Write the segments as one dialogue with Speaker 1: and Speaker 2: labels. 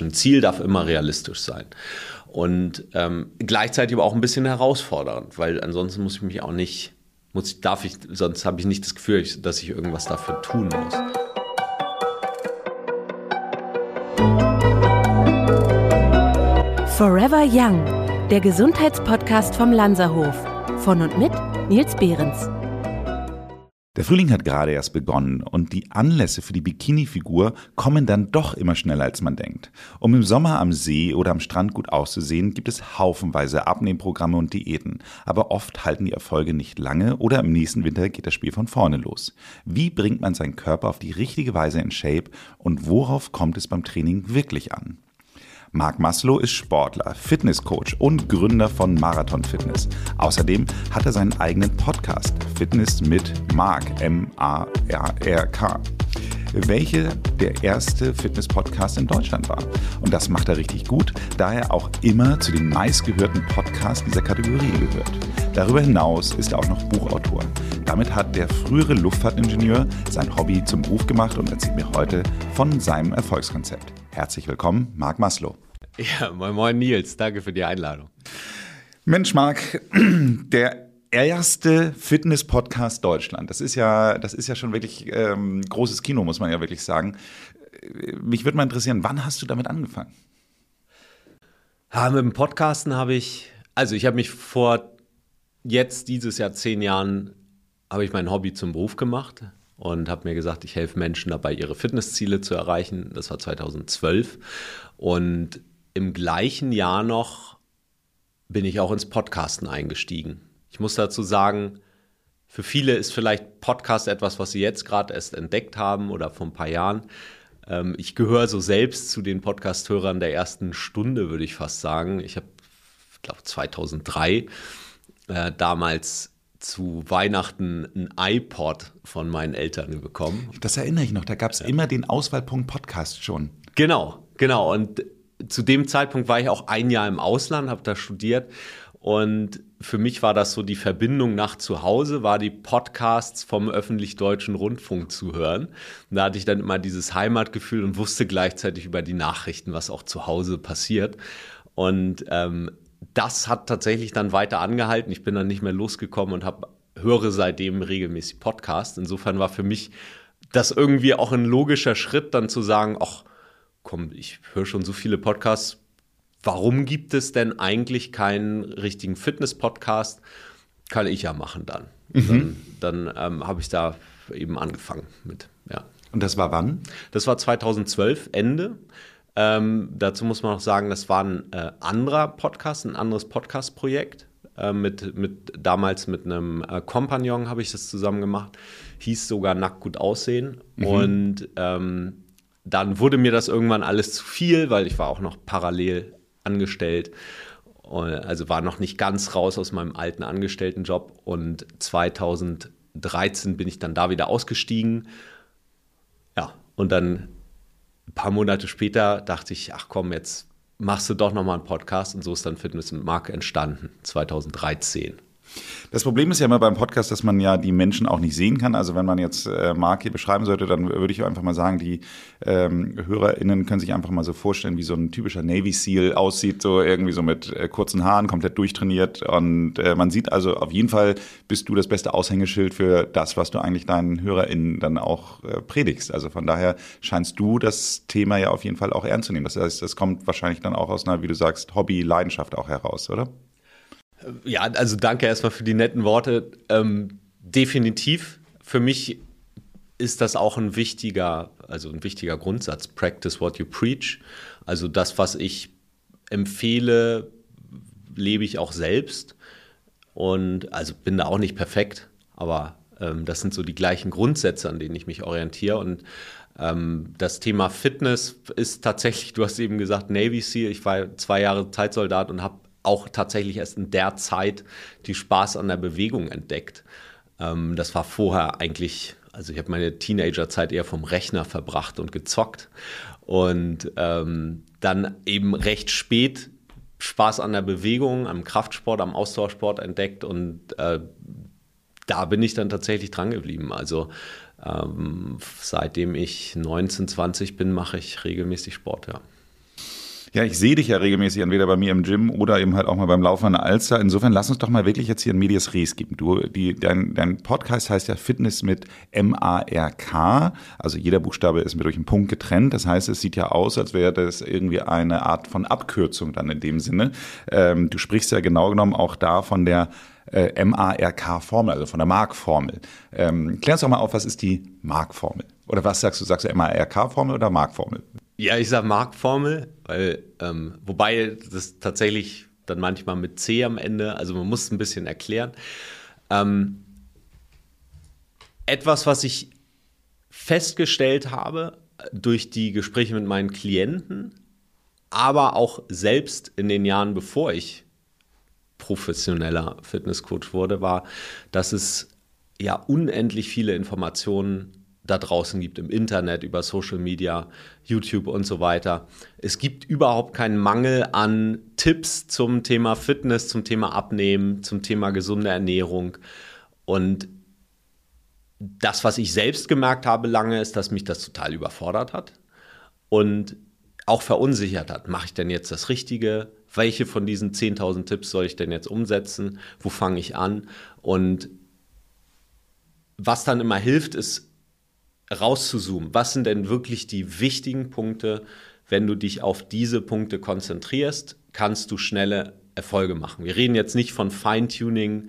Speaker 1: Ein Ziel darf immer realistisch sein. Und ähm, gleichzeitig aber auch ein bisschen herausfordernd, weil ansonsten muss ich mich auch nicht, muss, darf ich, sonst habe ich nicht das Gefühl, dass ich irgendwas dafür tun muss.
Speaker 2: Forever Young, der Gesundheitspodcast vom Lanzerhof. Von und mit Nils Behrens.
Speaker 3: Der Frühling hat gerade erst begonnen und die Anlässe für die Bikini-Figur kommen dann doch immer schneller als man denkt. Um im Sommer am See oder am Strand gut auszusehen, gibt es haufenweise Abnehmprogramme und Diäten. Aber oft halten die Erfolge nicht lange oder im nächsten Winter geht das Spiel von vorne los. Wie bringt man seinen Körper auf die richtige Weise in Shape und worauf kommt es beim Training wirklich an? Marc Maslow ist Sportler, Fitnesscoach und Gründer von Marathon Fitness. Außerdem hat er seinen eigenen Podcast Fitness mit Marc, M-A-R-R-K welche der erste Fitness-Podcast in Deutschland war. Und das macht er richtig gut, da er auch immer zu den meistgehörten Podcasts dieser Kategorie gehört. Darüber hinaus ist er auch noch Buchautor. Damit hat der frühere Luftfahrtingenieur sein Hobby zum Beruf gemacht und erzählt mir heute von seinem Erfolgskonzept. Herzlich willkommen, Marc Maslow.
Speaker 1: Ja, moin moin Nils, danke für die Einladung.
Speaker 3: Mensch, Marc, der erste Fitness-Podcast Deutschland. Das ist ja, das ist ja schon wirklich ähm, großes Kino, muss man ja wirklich sagen. Mich würde mal interessieren, wann hast du damit angefangen?
Speaker 1: Ja, mit dem Podcasten habe ich, also ich habe mich vor jetzt dieses Jahr zehn Jahren, habe ich mein Hobby zum Beruf gemacht und habe mir gesagt, ich helfe Menschen dabei, ihre Fitnessziele zu erreichen. Das war 2012. Und im gleichen Jahr noch bin ich auch ins Podcasten eingestiegen. Ich muss dazu sagen, für viele ist vielleicht Podcast etwas, was sie jetzt gerade erst entdeckt haben oder vor ein paar Jahren. Ähm, ich gehöre so selbst zu den Podcast-Hörern der ersten Stunde, würde ich fast sagen. Ich habe, glaube, 2003 äh, damals zu Weihnachten ein iPod von meinen Eltern bekommen.
Speaker 3: Das erinnere ich noch, da gab es ja. immer den Auswahlpunkt Podcast schon.
Speaker 1: Genau, genau. Und zu dem Zeitpunkt war ich auch ein Jahr im Ausland, habe da studiert und für mich war das so die Verbindung nach zu Hause, war die Podcasts vom öffentlich-deutschen Rundfunk zu hören. Und da hatte ich dann immer dieses Heimatgefühl und wusste gleichzeitig über die Nachrichten, was auch zu Hause passiert. Und ähm, das hat tatsächlich dann weiter angehalten. Ich bin dann nicht mehr losgekommen und habe höre seitdem regelmäßig Podcasts. Insofern war für mich das irgendwie auch ein logischer Schritt, dann zu sagen, ach komm, ich höre schon so viele Podcasts. Warum gibt es denn eigentlich keinen richtigen Fitness-Podcast? Kann ich ja machen dann. Mhm. Dann, dann ähm, habe ich da eben angefangen mit, ja.
Speaker 3: Und das war wann?
Speaker 1: Das war 2012, Ende. Ähm, dazu muss man auch sagen, das war ein äh, anderer Podcast, ein anderes Podcast-Projekt. Äh, mit, mit, damals mit einem äh, Kompagnon habe ich das zusammen gemacht. Hieß sogar Nackt gut aussehen. Mhm. Und ähm, dann wurde mir das irgendwann alles zu viel, weil ich war auch noch parallel angestellt. Also war noch nicht ganz raus aus meinem alten Angestelltenjob. Und 2013 bin ich dann da wieder ausgestiegen. Ja, und dann ein paar Monate später dachte ich, ach komm, jetzt machst du doch nochmal einen Podcast und so ist dann Fitness und Marke entstanden, 2013.
Speaker 3: Das Problem ist ja immer beim Podcast, dass man ja die Menschen auch nicht sehen kann. Also wenn man jetzt äh, Mark hier beschreiben sollte, dann würde ich einfach mal sagen, die ähm, HörerInnen können sich einfach mal so vorstellen, wie so ein typischer Navy Seal aussieht, so irgendwie so mit äh, kurzen Haaren, komplett durchtrainiert. Und äh, man sieht also auf jeden Fall, bist du das beste Aushängeschild für das, was du eigentlich deinen HörerInnen dann auch äh, predigst. Also von daher scheinst du das Thema ja auf jeden Fall auch ernst zu nehmen. Das heißt, es kommt wahrscheinlich dann auch aus einer, wie du sagst, Hobby, Leidenschaft auch heraus, oder?
Speaker 1: Ja, also danke erstmal für die netten Worte. Ähm, definitiv. Für mich ist das auch ein wichtiger, also ein wichtiger Grundsatz. Practice what you preach. Also das, was ich empfehle, lebe ich auch selbst. Und also bin da auch nicht perfekt, aber ähm, das sind so die gleichen Grundsätze, an denen ich mich orientiere. Und ähm, das Thema Fitness ist tatsächlich, du hast eben gesagt, Navy SEAL. Ich war zwei Jahre Zeitsoldat und habe auch tatsächlich erst in der Zeit die Spaß an der Bewegung entdeckt. Ähm, das war vorher eigentlich, also ich habe meine Teenagerzeit eher vom Rechner verbracht und gezockt und ähm, dann eben recht spät Spaß an der Bewegung, am Kraftsport, am Ausdauersport entdeckt und äh, da bin ich dann tatsächlich dran geblieben. Also ähm, seitdem ich 19, 20 bin, mache ich regelmäßig Sport, ja.
Speaker 3: Ja, ich sehe dich ja regelmäßig entweder bei mir im Gym oder eben halt auch mal beim Laufen an der Alster. Insofern lass uns doch mal wirklich jetzt hier ein Medias Res geben. Du, die, dein, dein Podcast heißt ja Fitness mit M-A-R-K. Also jeder Buchstabe ist mit durch einen Punkt getrennt. Das heißt, es sieht ja aus, als wäre das irgendwie eine Art von Abkürzung dann in dem Sinne. Ähm, du sprichst ja genau genommen auch da von der äh, MARK-Formel, also von der Mark-Formel. Ähm, klär uns doch mal auf, was ist die Mark-Formel? Oder was sagst du? Sagst du MARK-Formel oder Mark-Formel?
Speaker 1: Ja, ich sage Mark-Formel, weil, ähm, wobei das tatsächlich dann manchmal mit C am Ende, also man muss es ein bisschen erklären. Ähm, etwas, was ich festgestellt habe durch die Gespräche mit meinen Klienten, aber auch selbst in den Jahren, bevor ich professioneller Fitnesscoach wurde, war, dass es ja unendlich viele Informationen da draußen gibt im Internet, über Social Media, YouTube und so weiter. Es gibt überhaupt keinen Mangel an Tipps zum Thema Fitness, zum Thema Abnehmen, zum Thema gesunde Ernährung. Und das, was ich selbst gemerkt habe lange, ist, dass mich das total überfordert hat und auch verunsichert hat. Mache ich denn jetzt das Richtige? Welche von diesen 10.000 Tipps soll ich denn jetzt umsetzen? Wo fange ich an? Und was dann immer hilft, ist rauszuzoomen. Was sind denn wirklich die wichtigen Punkte? Wenn du dich auf diese Punkte konzentrierst, kannst du schnelle Erfolge machen. Wir reden jetzt nicht von Feintuning,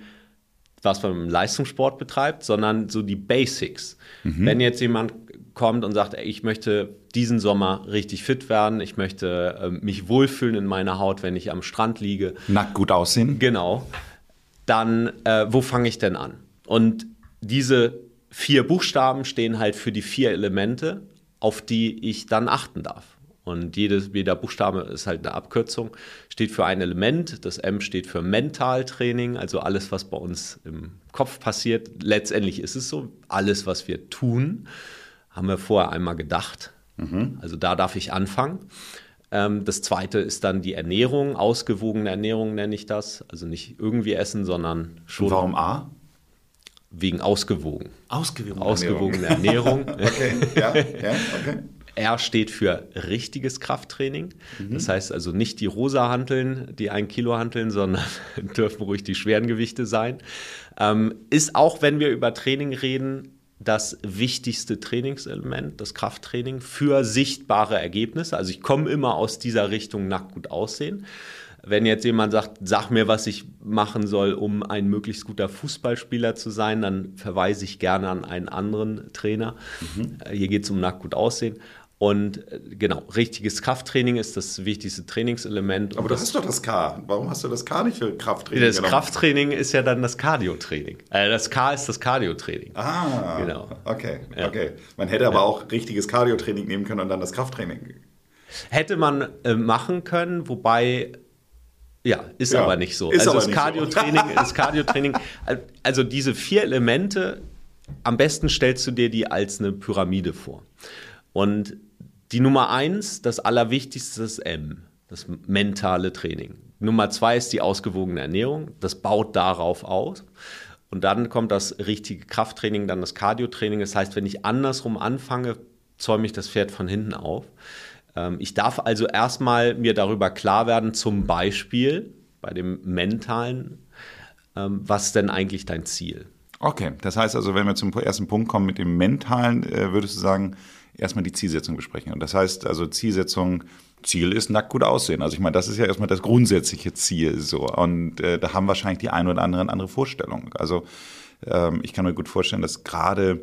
Speaker 1: was man im Leistungssport betreibt, sondern so die Basics. Mhm. Wenn jetzt jemand kommt und sagt, ey, ich möchte diesen Sommer richtig fit werden, ich möchte äh, mich wohlfühlen in meiner Haut, wenn ich am Strand liege.
Speaker 3: Nackt gut aussehen.
Speaker 1: Genau. Dann, äh, wo fange ich denn an? Und diese vier Buchstaben stehen halt für die vier Elemente, auf die ich dann achten darf. Und jedes, jeder Buchstabe ist halt eine Abkürzung, steht für ein Element. Das M steht für Mentaltraining, also alles, was bei uns im Kopf passiert. Letztendlich ist es so, alles, was wir tun, haben wir vorher einmal gedacht. Mhm. Also da darf ich anfangen. Ähm, das zweite ist dann die Ernährung, ausgewogene Ernährung nenne ich das. Also nicht irgendwie essen, sondern schon.
Speaker 3: Und warum A?
Speaker 1: Wegen ausgewogen.
Speaker 3: Ausgewogen
Speaker 1: ausgewogene Ernährung.
Speaker 3: okay, ja, ja, okay.
Speaker 1: R steht für richtiges Krafttraining. Mhm. Das heißt also nicht die rosa Hanteln, die ein Kilo hanteln, sondern dürfen ruhig die schweren Gewichte sein. Ähm, ist auch, wenn wir über Training reden, das wichtigste Trainingselement, das Krafttraining für sichtbare Ergebnisse. Also ich komme immer aus dieser Richtung nackt gut aussehen. Wenn jetzt jemand sagt, sag mir, was ich machen soll, um ein möglichst guter Fußballspieler zu sein, dann verweise ich gerne an einen anderen Trainer. Mhm. Hier geht es um nackt gut aussehen. Und äh, genau, richtiges Krafttraining ist das wichtigste Trainingselement.
Speaker 3: Aber
Speaker 1: das,
Speaker 3: das ist doch das K. Warum hast du das K nicht für Krafttraining?
Speaker 1: Das genommen? Krafttraining ist ja dann das Cardiotraining. Äh, das K ist das Cardiotraining.
Speaker 3: Ah, genau. Okay, ja. okay. Man hätte aber ja. auch richtiges Cardiotraining nehmen können und dann das Krafttraining.
Speaker 1: Hätte man äh, machen können, wobei ja, ist ja, aber nicht so. Also
Speaker 3: das
Speaker 1: Cardio-Training, so. das Cardio-Training, also diese vier Elemente, am besten stellst du dir die als eine Pyramide vor. Und die Nummer eins, das Allerwichtigste ist M, das mentale Training. Nummer zwei ist die ausgewogene Ernährung, das baut darauf aus. Und dann kommt das richtige Krafttraining, dann das Cardiotraining. Das heißt, wenn ich andersrum anfange, zäume ich das Pferd von hinten auf. Ähm, ich darf also erstmal mir darüber klar werden, zum Beispiel bei dem mentalen, ähm, was denn eigentlich dein Ziel?
Speaker 3: Okay, das heißt also, wenn wir zum ersten Punkt kommen mit dem mentalen, äh, würdest du sagen, erstmal die Zielsetzung besprechen. Und das heißt also Zielsetzung, Ziel ist nackt gut aussehen. Also ich meine, das ist ja erstmal das grundsätzliche Ziel so. Und äh, da haben wahrscheinlich die ein oder anderen andere Vorstellungen. Also ähm, ich kann mir gut vorstellen, dass gerade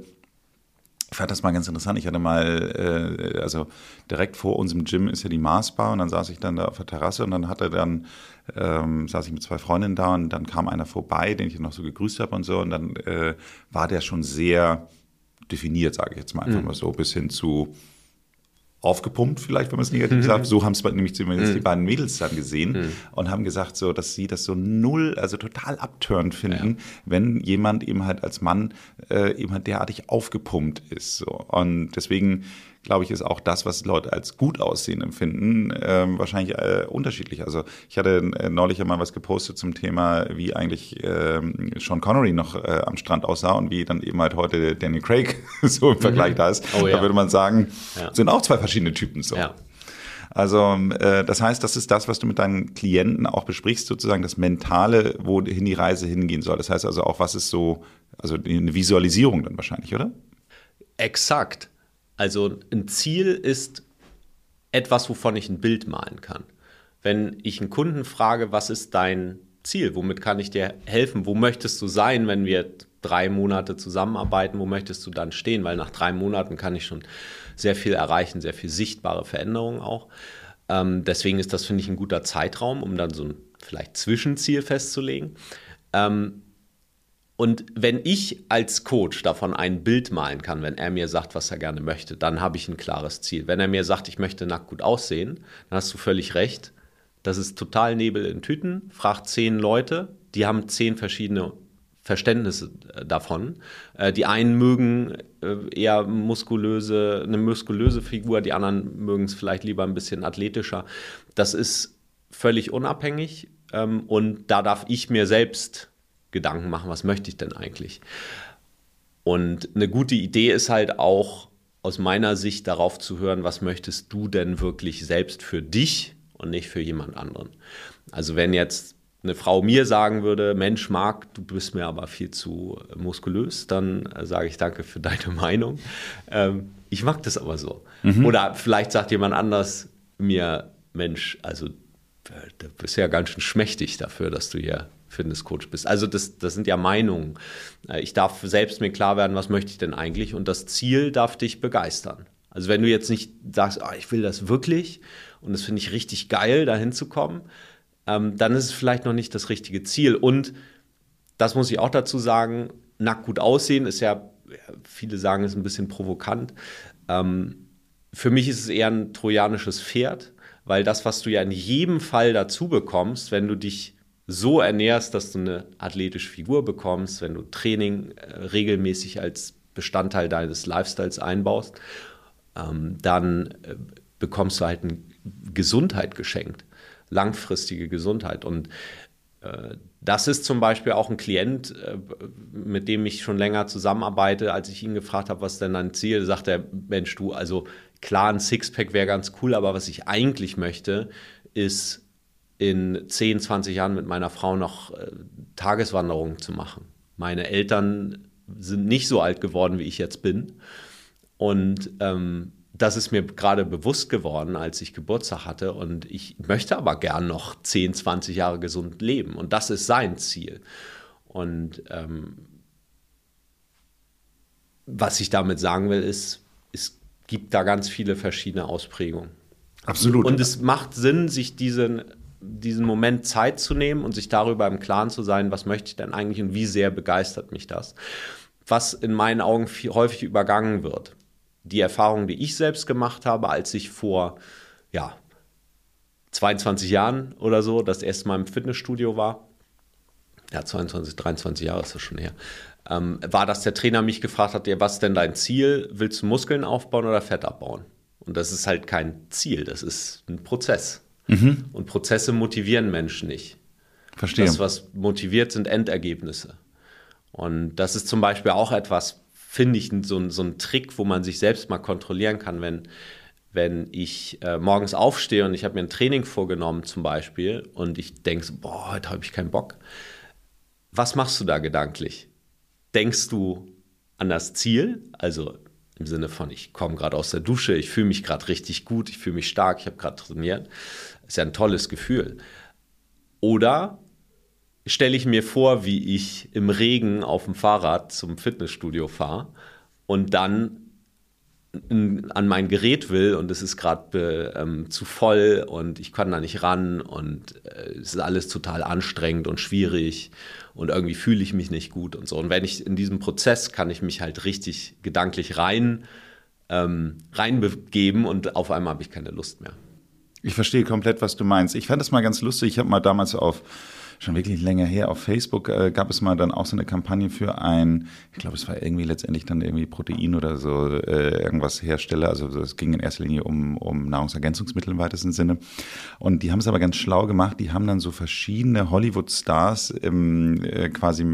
Speaker 3: ich fand das mal ganz interessant. Ich hatte mal, äh, also direkt vor unserem Gym ist ja die Marsbar und dann saß ich dann da auf der Terrasse und dann hatte dann, ähm, saß ich mit zwei Freundinnen da und dann kam einer vorbei, den ich noch so gegrüßt habe und so und dann äh, war der schon sehr definiert, sage ich jetzt mal einfach mhm. mal so, bis hin zu aufgepumpt, vielleicht, wenn man es negativ mhm. sagt. So haben es nämlich zumindest mhm. die beiden Mädels dann gesehen mhm. und haben gesagt, so, dass sie das so null, also total abtörend finden, ja. wenn jemand eben halt als Mann äh, eben halt derartig aufgepumpt ist. So. Und deswegen glaube ich, ist auch das, was Leute als gut aussehen empfinden, ähm, wahrscheinlich äh, unterschiedlich. Also ich hatte äh, neulich einmal was gepostet zum Thema, wie eigentlich ähm, Sean Connery noch äh, am Strand aussah und wie dann eben halt heute Danny Craig so im Vergleich mhm. da ist. Oh, ja. Da würde man sagen, ja. sind auch zwei verschiedene Typen so. Ja. Also äh, das heißt, das ist das, was du mit deinen Klienten auch besprichst, sozusagen das Mentale, wohin die Reise hingehen soll. Das heißt also auch, was ist so, also eine Visualisierung dann wahrscheinlich, oder?
Speaker 1: Exakt. Also ein Ziel ist etwas, wovon ich ein Bild malen kann. Wenn ich einen Kunden frage, was ist dein Ziel? Womit kann ich dir helfen? Wo möchtest du sein, wenn wir drei Monate zusammenarbeiten? Wo möchtest du dann stehen? Weil nach drei Monaten kann ich schon sehr viel erreichen, sehr viel sichtbare Veränderungen auch. Ähm, deswegen ist das, finde ich, ein guter Zeitraum, um dann so ein vielleicht Zwischenziel festzulegen. Ähm, und wenn ich als Coach davon ein Bild malen kann, wenn er mir sagt, was er gerne möchte, dann habe ich ein klares Ziel. Wenn er mir sagt, ich möchte nackt gut aussehen, dann hast du völlig recht. Das ist total Nebel in Tüten. Fragt zehn Leute, die haben zehn verschiedene Verständnisse äh, davon. Äh, die einen mögen äh, eher muskulöse, eine muskulöse Figur, die anderen mögen es vielleicht lieber ein bisschen athletischer. Das ist völlig unabhängig ähm, und da darf ich mir selbst Gedanken machen, was möchte ich denn eigentlich? Und eine gute Idee ist halt auch aus meiner Sicht darauf zu hören, was möchtest du denn wirklich selbst für dich und nicht für jemand anderen. Also wenn jetzt eine Frau mir sagen würde, Mensch, Marc, du bist mir aber viel zu muskulös, dann äh, sage ich danke für deine Meinung. Ähm, ich mag das aber so. Mhm. Oder vielleicht sagt jemand anders mir, Mensch, also äh, du bist ja ganz schön schmächtig dafür, dass du hier Fitnesscoach bist. Also das, das sind ja Meinungen. Äh, ich darf selbst mir klar werden, was möchte ich denn eigentlich und das Ziel darf dich begeistern. Also wenn du jetzt nicht sagst, oh, ich will das wirklich und das finde ich richtig geil, da hinzukommen, ähm, dann ist es vielleicht noch nicht das richtige Ziel. Und das muss ich auch dazu sagen, nackt gut aussehen ist ja, viele sagen es ein bisschen provokant. Ähm, für mich ist es eher ein trojanisches Pferd, weil das, was du ja in jedem Fall dazu bekommst, wenn du dich so ernährst, dass du eine athletische Figur bekommst, wenn du Training äh, regelmäßig als Bestandteil deines Lifestyles einbaust, ähm, dann äh, bekommst du halt eine Gesundheit geschenkt, langfristige Gesundheit. Und äh, das ist zum Beispiel auch ein Klient, mit dem ich schon länger zusammenarbeite. Als ich ihn gefragt habe, was denn dein Ziel, sagt er, Mensch, du, also klar, ein Sixpack wäre ganz cool, aber was ich eigentlich möchte, ist in 10, 20 Jahren mit meiner Frau noch äh, Tageswanderungen zu machen. Meine Eltern sind nicht so alt geworden, wie ich jetzt bin. Und ähm, das ist mir gerade bewusst geworden, als ich Geburtstag hatte. Und ich möchte aber gern noch 10, 20 Jahre gesund leben. Und das ist sein Ziel. Und ähm, was ich damit sagen will, ist, es gibt da ganz viele verschiedene Ausprägungen.
Speaker 3: Absolut.
Speaker 1: Und es macht Sinn, sich diesen diesen Moment Zeit zu nehmen und sich darüber im Klaren zu sein, was möchte ich denn eigentlich und wie sehr begeistert mich das. Was in meinen Augen viel, häufig übergangen wird. Die Erfahrung, die ich selbst gemacht habe, als ich vor ja, 22 Jahren oder so das erste Mal im Fitnessstudio war, ja, 22, 23 Jahre ist das schon her, ähm, war, dass der Trainer mich gefragt hat, ja, was ist denn dein Ziel? Willst du Muskeln aufbauen oder Fett abbauen? Und das ist halt kein Ziel, das ist ein Prozess. Mhm. Und Prozesse motivieren Menschen nicht.
Speaker 3: Verstehe.
Speaker 1: Das, was motiviert, sind Endergebnisse. Und das ist zum Beispiel auch etwas, finde ich, so, so ein Trick, wo man sich selbst mal kontrollieren kann, wenn, wenn ich äh, morgens aufstehe und ich habe mir ein Training vorgenommen zum Beispiel und ich denke so, boah, heute habe ich keinen Bock. Was machst du da gedanklich? Denkst du an das Ziel, also im Sinne von, ich komme gerade aus der Dusche, ich fühle mich gerade richtig gut, ich fühle mich stark, ich habe gerade trainiert. Ist ja ein tolles Gefühl. Oder stelle ich mir vor, wie ich im Regen auf dem Fahrrad zum Fitnessstudio fahre und dann an mein Gerät will und es ist gerade ähm, zu voll und ich kann da nicht ran und äh, es ist alles total anstrengend und schwierig und irgendwie fühle ich mich nicht gut und so. Und wenn ich in diesem Prozess kann ich mich halt richtig gedanklich rein ähm, reinbegeben und auf einmal habe ich keine Lust mehr.
Speaker 3: Ich verstehe komplett, was du meinst. Ich fand das mal ganz lustig. Ich habe mal damals auf schon wirklich länger her. Auf Facebook äh, gab es mal dann auch so eine Kampagne für ein, ich glaube, es war irgendwie letztendlich dann irgendwie Protein oder so äh, irgendwas Hersteller. Also es ging in erster Linie um, um Nahrungsergänzungsmittel im weitesten Sinne. Und die haben es aber ganz schlau gemacht. Die haben dann so verschiedene Hollywood-Stars ähm, äh, quasi,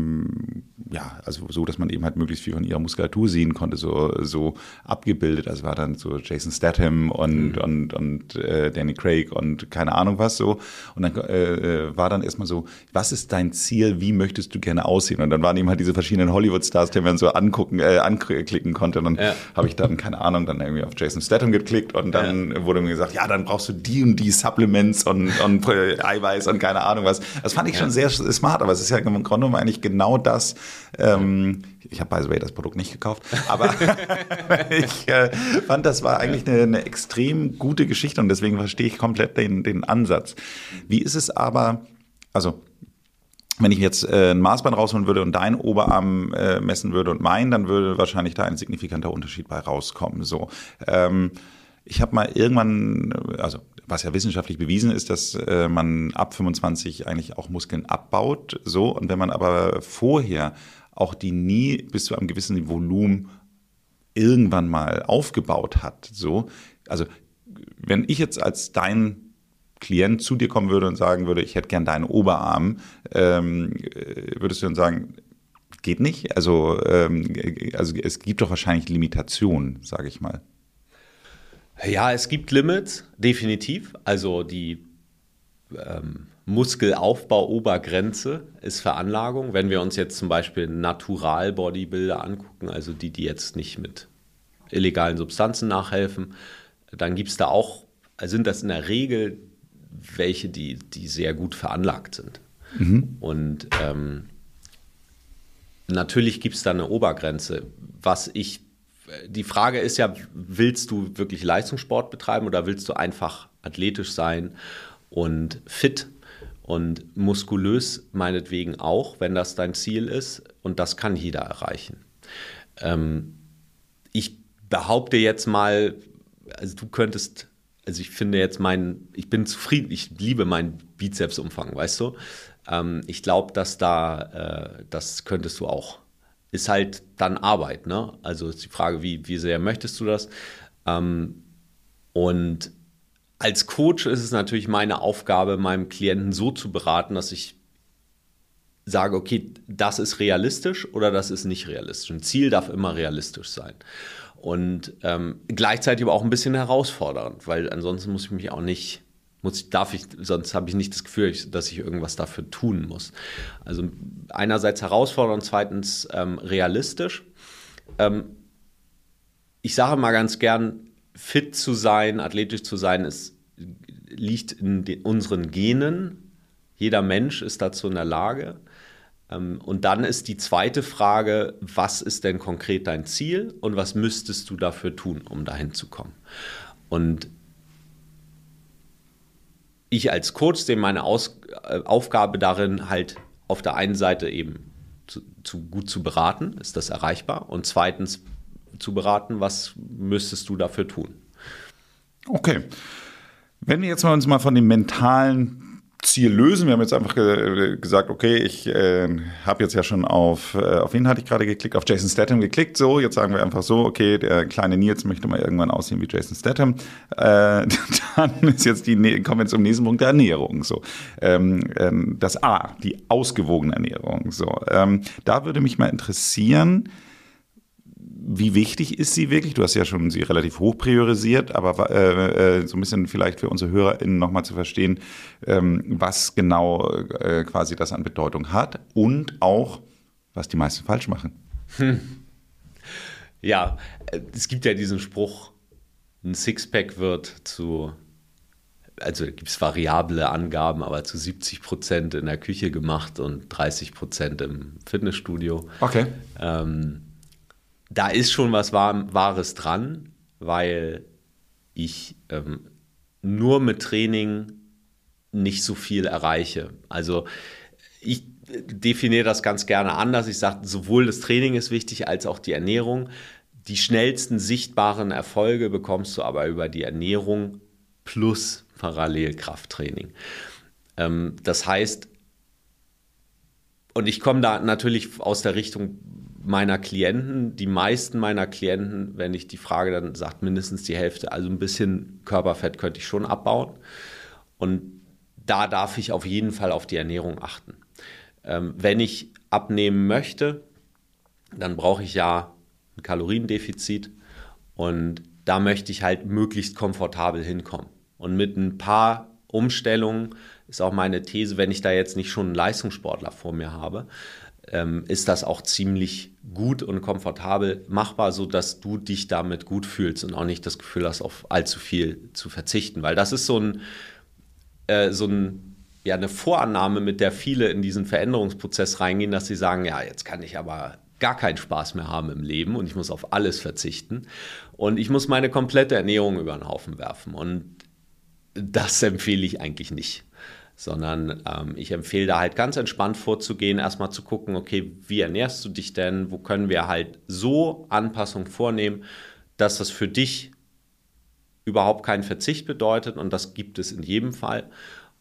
Speaker 3: ja, also so, dass man eben halt möglichst viel von ihrer Muskulatur sehen konnte, so, so abgebildet. Also war dann so Jason Statham und, mhm. und, und äh, Danny Craig und keine Ahnung was so. Und dann äh, äh, war dann erstmal so, was ist dein Ziel, wie möchtest du gerne aussehen? Und dann waren eben halt diese verschiedenen Hollywood-Stars, die man so angucken, äh, anklicken konnte. Und dann ja. habe ich dann, keine Ahnung, dann irgendwie auf Jason Statham geklickt und dann ja. wurde mir gesagt, ja, dann brauchst du die und die Supplements und, und äh, Eiweiß und keine Ahnung was. Das fand ich ja. schon sehr smart, aber es ist ja im Grunde genommen eigentlich genau das, ähm, ich habe by the way das Produkt nicht gekauft, aber ich äh, fand, das war eigentlich eine, eine, extrem gute Geschichte und deswegen verstehe ich komplett den, den Ansatz. Wie ist es aber, also wenn ich jetzt äh, ein Maßband rausholen würde und deinen Oberarm äh, messen würde und meinen, dann würde wahrscheinlich da ein signifikanter Unterschied bei rauskommen. So, ähm, ich habe mal irgendwann, also was ja wissenschaftlich bewiesen ist, dass äh, man ab 25 eigentlich auch Muskeln abbaut. So und wenn man aber vorher auch die nie bis zu einem gewissen Volumen irgendwann mal aufgebaut hat. So, also wenn ich jetzt als dein Klient zu dir kommen würde und sagen würde, ich hätte gern deinen Oberarm, ähm, äh, würdest du dann sagen, geht nicht? Also, ähm, also es gibt doch wahrscheinlich Limitationen, sage ich mal.
Speaker 1: Ja, es gibt Limits, definitiv. Also die ähm, Muskelaufbau-Obergrenze ist Veranlagung. Wenn wir uns jetzt zum Beispiel Natural-Bodybuilder angucken, also die, die jetzt nicht mit illegalen Substanzen nachhelfen, dann gibt es da auch, sind das in der Regel welche, die, die sehr gut veranlagt sind. Mhm. Und ähm, natürlich gibt es da eine Obergrenze. Was ich, die Frage ist ja, willst du wirklich Leistungssport betreiben oder willst du einfach athletisch sein und fit und muskulös meinetwegen auch, wenn das dein Ziel ist. Und das kann jeder erreichen. Ähm, ich behaupte jetzt mal, also du könntest, also ich finde jetzt mein, ich bin zufrieden, ich liebe meinen Bizepsumfang, weißt du? Ähm, ich glaube, dass da, äh, das könntest du auch. Ist halt dann Arbeit, ne? Also ist die Frage, wie, wie sehr möchtest du das? Ähm, und als Coach ist es natürlich meine Aufgabe, meinem Klienten so zu beraten, dass ich sage, okay, das ist realistisch oder das ist nicht realistisch. Ein Ziel darf immer realistisch sein. Und ähm, gleichzeitig aber auch ein bisschen herausfordernd, weil ansonsten muss ich mich auch nicht, muss, darf ich, sonst habe ich nicht das Gefühl, dass ich irgendwas dafür tun muss. Also einerseits herausfordernd, zweitens ähm, realistisch. Ähm, ich sage mal ganz gern, fit zu sein, athletisch zu sein, ist, liegt in unseren Genen. Jeder Mensch ist dazu in der Lage. Ähm, und dann ist die zweite Frage, was ist denn konkret dein Ziel und was müsstest du dafür tun, um dahin zu kommen? Und ich als Coach sehe meine Aus äh, Aufgabe darin, halt auf der einen Seite eben zu, zu, gut zu beraten, ist das erreichbar? Und zweitens zu beraten, was müsstest du dafür tun?
Speaker 3: Okay. Wenn wir jetzt mal uns mal von dem mentalen Ziel lösen. Wir haben jetzt einfach ge gesagt, okay, ich äh, habe jetzt ja schon auf, äh, auf wen hatte ich gerade geklickt? Auf Jason Statham geklickt. So, jetzt sagen wir einfach so, okay, der kleine Nils möchte mal irgendwann aussehen wie Jason Statham. Äh, dann ist jetzt die, kommen wir zum nächsten Punkt der Ernährung. So, ähm, ähm, das A, die ausgewogene Ernährung. So, ähm, da würde mich mal interessieren, wie wichtig ist sie wirklich? Du hast ja schon sie relativ hoch priorisiert, aber äh, äh, so ein bisschen vielleicht für unsere HörerInnen nochmal zu verstehen, ähm, was genau äh, quasi das an Bedeutung hat und auch, was die meisten falsch machen. Hm.
Speaker 1: Ja, es gibt ja diesen Spruch, ein Sixpack wird zu, also gibt es variable Angaben, aber zu 70 Prozent in der Küche gemacht und 30 Prozent im Fitnessstudio.
Speaker 3: Okay.
Speaker 1: Ähm, da ist schon was Wahres dran, weil ich ähm, nur mit Training nicht so viel erreiche. Also ich definiere das ganz gerne anders. Ich sage, sowohl das Training ist wichtig als auch die Ernährung. Die schnellsten sichtbaren Erfolge bekommst du aber über die Ernährung plus Parallelkrafttraining. Ähm, das heißt, und ich komme da natürlich aus der Richtung meiner Klienten, die meisten meiner Klienten, wenn ich die Frage dann sagt, mindestens die Hälfte, also ein bisschen Körperfett könnte ich schon abbauen. Und da darf ich auf jeden Fall auf die Ernährung achten. Ähm, wenn ich abnehmen möchte, dann brauche ich ja ein Kaloriendefizit und da möchte ich halt möglichst komfortabel hinkommen. Und mit ein paar Umstellungen ist auch meine These, wenn ich da jetzt nicht schon einen Leistungssportler vor mir habe, ähm, ist das auch ziemlich gut und komfortabel machbar, sodass du dich damit gut fühlst und auch nicht das Gefühl hast, auf allzu viel zu verzichten. Weil das ist so ein, äh, so ein ja, eine Vorannahme, mit der viele in diesen Veränderungsprozess reingehen, dass sie sagen, ja, jetzt kann ich aber gar keinen Spaß mehr haben im Leben und ich muss auf alles verzichten. Und ich muss meine komplette Ernährung über den Haufen werfen. Und das empfehle ich eigentlich nicht sondern ähm, ich empfehle da halt ganz entspannt vorzugehen, erstmal zu gucken, okay, wie ernährst du dich denn, wo können wir halt so Anpassungen vornehmen, dass das für dich überhaupt keinen Verzicht bedeutet und das gibt es in jedem Fall.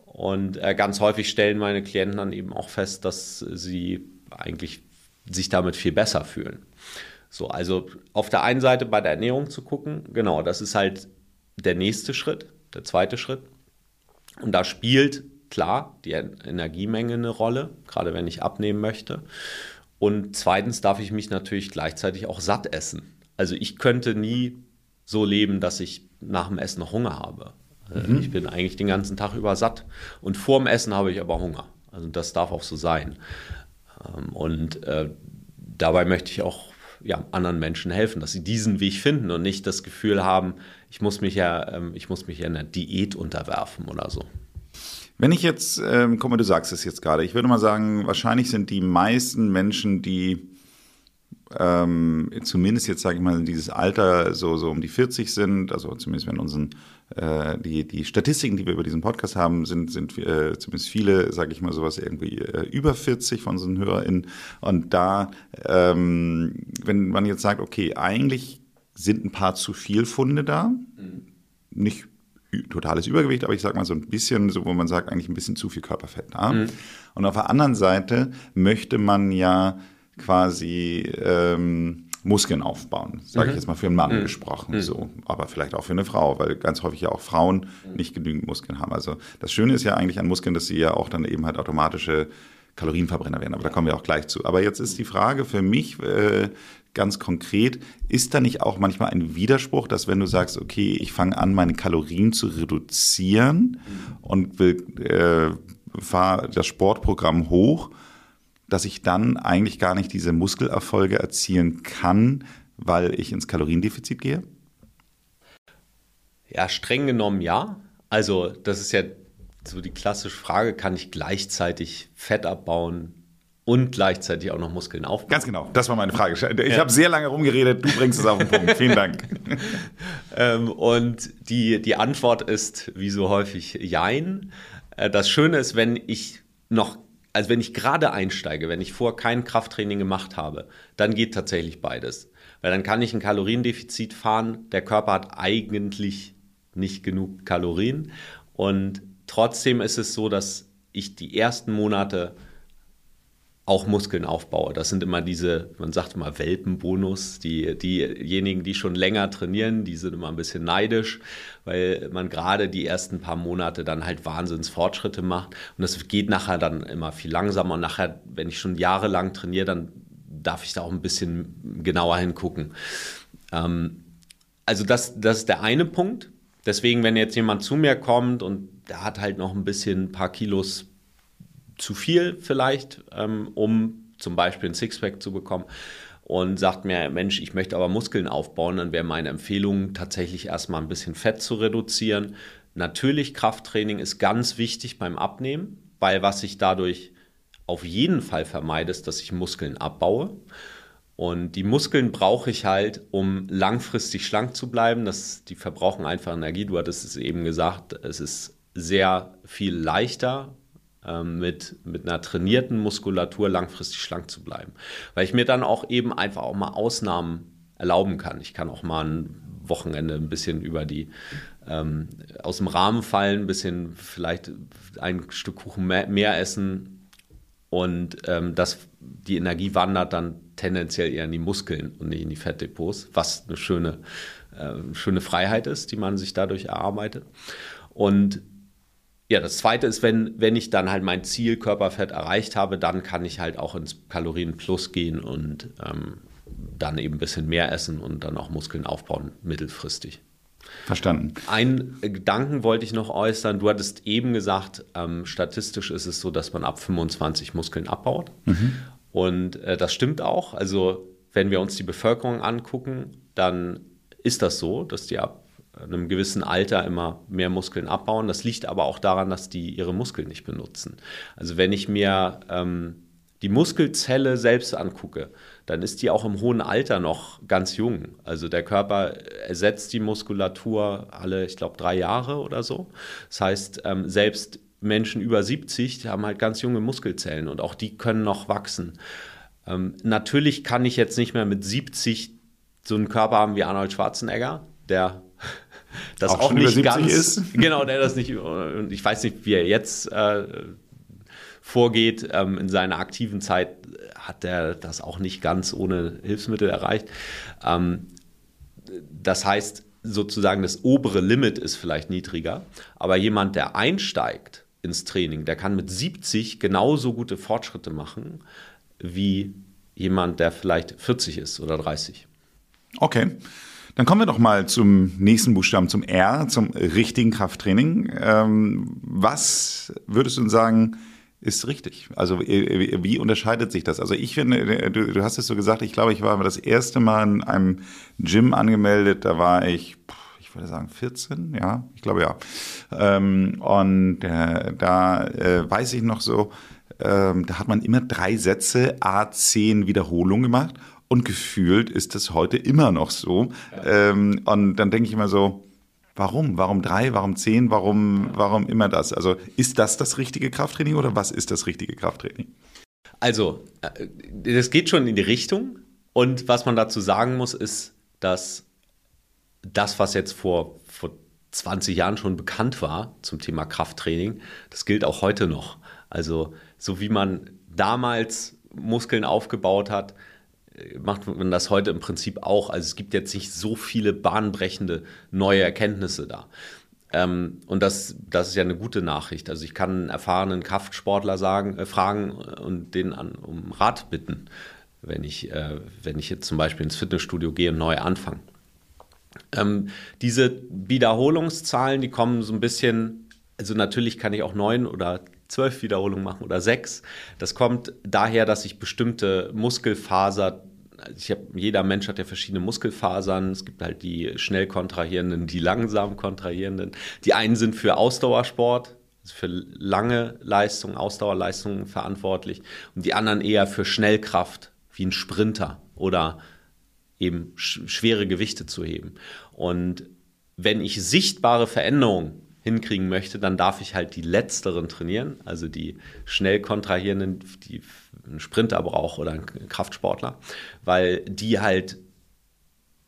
Speaker 1: Und äh, ganz häufig stellen meine Klienten dann eben auch fest, dass sie eigentlich sich damit viel besser fühlen. So, also auf der einen Seite bei der Ernährung zu gucken, genau, das ist halt der nächste Schritt, der zweite Schritt. Und da spielt klar die Energiemenge eine Rolle, gerade wenn ich abnehmen möchte. Und zweitens darf ich mich natürlich gleichzeitig auch satt essen. Also ich könnte nie so leben, dass ich nach dem Essen noch Hunger habe. Äh, mhm. Ich bin eigentlich den ganzen Tag über satt. Und vor dem Essen habe ich aber Hunger. Also das darf auch so sein. Ähm, und äh, dabei möchte ich auch ja, anderen Menschen helfen, dass sie diesen Weg finden und nicht das Gefühl haben, ich muss mich ja, ähm, ich muss mich ja einer Diät unterwerfen oder so.
Speaker 3: Wenn ich jetzt, ähm, guck mal, du sagst es jetzt gerade, ich würde mal sagen, wahrscheinlich sind die meisten Menschen, die ähm, zumindest jetzt sage ich mal dieses Alter so so um die 40 sind, also zumindest wenn unseren äh, die die Statistiken, die wir über diesen Podcast haben, sind sind äh, zumindest viele, sage ich mal sowas irgendwie äh, über 40 von unseren HörerInnen. Und da ähm, wenn man jetzt sagt, okay, eigentlich sind ein paar zu viel Funde da, mhm. nicht totales Übergewicht, aber ich sage mal so ein bisschen, so wo man sagt, eigentlich ein bisschen zu viel Körperfett da. Mhm. Und auf der anderen Seite möchte man ja quasi ähm, Muskeln aufbauen, sage mhm. ich jetzt mal für einen Mann mhm. gesprochen, mhm. so, aber vielleicht auch für eine Frau, weil ganz häufig ja auch Frauen nicht genügend Muskeln haben. Also das Schöne ist ja eigentlich an Muskeln, dass sie ja auch dann eben halt automatische Kalorienverbrenner werden, aber da kommen wir auch gleich zu. Aber jetzt ist die Frage für mich äh, ganz konkret, ist da nicht auch manchmal ein Widerspruch, dass wenn du sagst, okay, ich fange an, meine Kalorien zu reduzieren und äh, fahre das Sportprogramm hoch, dass ich dann eigentlich gar nicht diese Muskelerfolge erzielen kann, weil ich ins Kaloriendefizit gehe?
Speaker 1: Ja, streng genommen ja. Also das ist ja so die klassische Frage, kann ich gleichzeitig Fett abbauen, und gleichzeitig auch noch Muskeln aufbauen.
Speaker 3: Ganz genau, das war meine Frage. Ich ja. habe sehr lange rumgeredet, du bringst es auf den Punkt. Vielen Dank.
Speaker 1: ähm, und die, die Antwort ist, wie so häufig, Jein. Äh, das Schöne ist, wenn ich noch, also wenn ich gerade einsteige, wenn ich vorher kein Krafttraining gemacht habe, dann geht tatsächlich beides. Weil dann kann ich ein Kaloriendefizit fahren. Der Körper hat eigentlich nicht genug Kalorien. Und trotzdem ist es so, dass ich die ersten Monate auch Muskeln aufbaue. Das sind immer diese, man sagt immer Welpenbonus. Die, diejenigen, die schon länger trainieren, die sind immer ein bisschen neidisch, weil man gerade die ersten paar Monate dann halt Wahnsinnsfortschritte macht. Und das geht nachher dann immer viel langsamer. Und nachher, wenn ich schon jahrelang trainiere, dann darf ich da auch ein bisschen genauer hingucken. Ähm, also das, das ist der eine Punkt. Deswegen, wenn jetzt jemand zu mir kommt und der hat halt noch ein bisschen ein paar Kilos zu viel vielleicht, ähm, um zum Beispiel ein Sixpack zu bekommen und sagt mir, Mensch, ich möchte aber Muskeln aufbauen, dann wäre meine Empfehlung tatsächlich erstmal ein bisschen Fett zu reduzieren. Natürlich, Krafttraining ist ganz wichtig beim Abnehmen, weil was ich dadurch auf jeden Fall vermeide, ist, dass ich Muskeln abbaue. Und die Muskeln brauche ich halt, um langfristig schlank zu bleiben. Das, die verbrauchen einfach Energie. Du hattest es eben gesagt, es ist sehr viel leichter mit, mit einer trainierten Muskulatur langfristig schlank zu bleiben. Weil ich mir dann auch eben einfach auch mal Ausnahmen erlauben kann. Ich kann auch mal ein Wochenende ein bisschen über die ähm, aus dem Rahmen fallen, ein bisschen vielleicht ein Stück Kuchen mehr, mehr essen Und ähm, das, die Energie wandert dann tendenziell eher in die Muskeln und nicht in die Fettdepots, was eine schöne, äh, schöne Freiheit ist, die man sich dadurch erarbeitet. Und ja, das zweite ist, wenn, wenn ich dann halt mein Ziel Körperfett erreicht habe, dann kann ich halt auch ins Kalorienplus gehen und ähm, dann eben ein bisschen mehr essen und dann auch Muskeln aufbauen, mittelfristig.
Speaker 3: Verstanden.
Speaker 1: Ein Gedanken wollte ich noch äußern. Du hattest eben gesagt, ähm, statistisch ist es so, dass man ab 25 Muskeln abbaut. Mhm. Und äh, das stimmt auch. Also, wenn wir uns die Bevölkerung angucken, dann ist das so, dass die ab einem gewissen Alter immer mehr Muskeln abbauen. Das liegt aber auch daran, dass die ihre Muskeln nicht benutzen. Also wenn ich mir ähm, die Muskelzelle selbst angucke, dann ist die auch im hohen Alter noch ganz jung. Also der Körper ersetzt die Muskulatur alle, ich glaube, drei Jahre oder so. Das heißt, ähm, selbst Menschen über 70 haben halt ganz junge Muskelzellen und auch die können noch wachsen. Ähm, natürlich kann ich jetzt nicht mehr mit 70 so einen Körper haben wie Arnold Schwarzenegger, der das auch, auch nicht ganz ist. Genau, der das nicht. Ich weiß nicht, wie er jetzt äh, vorgeht. Ähm, in seiner aktiven Zeit hat er das auch nicht ganz ohne Hilfsmittel erreicht. Ähm, das heißt, sozusagen das obere Limit ist vielleicht niedriger, aber jemand, der einsteigt ins Training, der kann mit 70 genauso gute Fortschritte machen wie jemand, der vielleicht 40 ist oder 30.
Speaker 3: Okay. Dann kommen wir doch mal zum nächsten Buchstaben, zum R, zum richtigen Krafttraining. Ähm, was würdest du sagen, ist richtig? Also wie unterscheidet sich das? Also ich finde, du, du hast es so gesagt, ich glaube, ich war das erste Mal in einem Gym angemeldet, da war ich, ich würde sagen 14, ja, ich glaube ja. Ähm, und äh, da äh, weiß ich noch so, ähm, da hat man immer drei Sätze, A, zehn Wiederholungen gemacht und gefühlt ist das heute immer noch so. Ähm, und dann denke ich immer so, warum? Warum drei? Warum zehn? Warum, warum immer das? Also ist das das richtige Krafttraining oder was ist das richtige Krafttraining?
Speaker 1: Also, äh, das geht schon in die Richtung. Und was man dazu sagen muss, ist, dass das, was jetzt vor, vor 20 Jahren schon bekannt war zum Thema Krafttraining, das gilt auch heute noch. Also, so wie man damals Muskeln aufgebaut hat, macht man das heute im Prinzip auch. Also es gibt jetzt nicht so viele bahnbrechende neue Erkenntnisse da. Ähm, und das, das ist ja eine gute Nachricht. Also ich kann einen erfahrenen Kraftsportler sagen, äh, fragen und den an, um Rat bitten, wenn ich, äh, wenn ich jetzt zum Beispiel ins Fitnessstudio gehe und neu anfange. Ähm, diese Wiederholungszahlen, die kommen so ein bisschen, also natürlich kann ich auch neun oder zwölf Wiederholungen machen oder sechs. Das kommt daher, dass ich bestimmte Muskelfaser also habe, jeder Mensch hat ja verschiedene Muskelfasern. Es gibt halt die schnell kontrahierenden, die langsam kontrahierenden. Die einen sind für Ausdauersport, also für lange Leistungen, Ausdauerleistungen verantwortlich und die anderen eher für Schnellkraft, wie ein Sprinter oder eben schwere Gewichte zu heben. Und wenn ich sichtbare Veränderungen hinkriegen möchte, dann darf ich halt die letzteren trainieren, also die schnell kontrahierenden, die ein Sprinter braucht oder ein Kraftsportler, weil die halt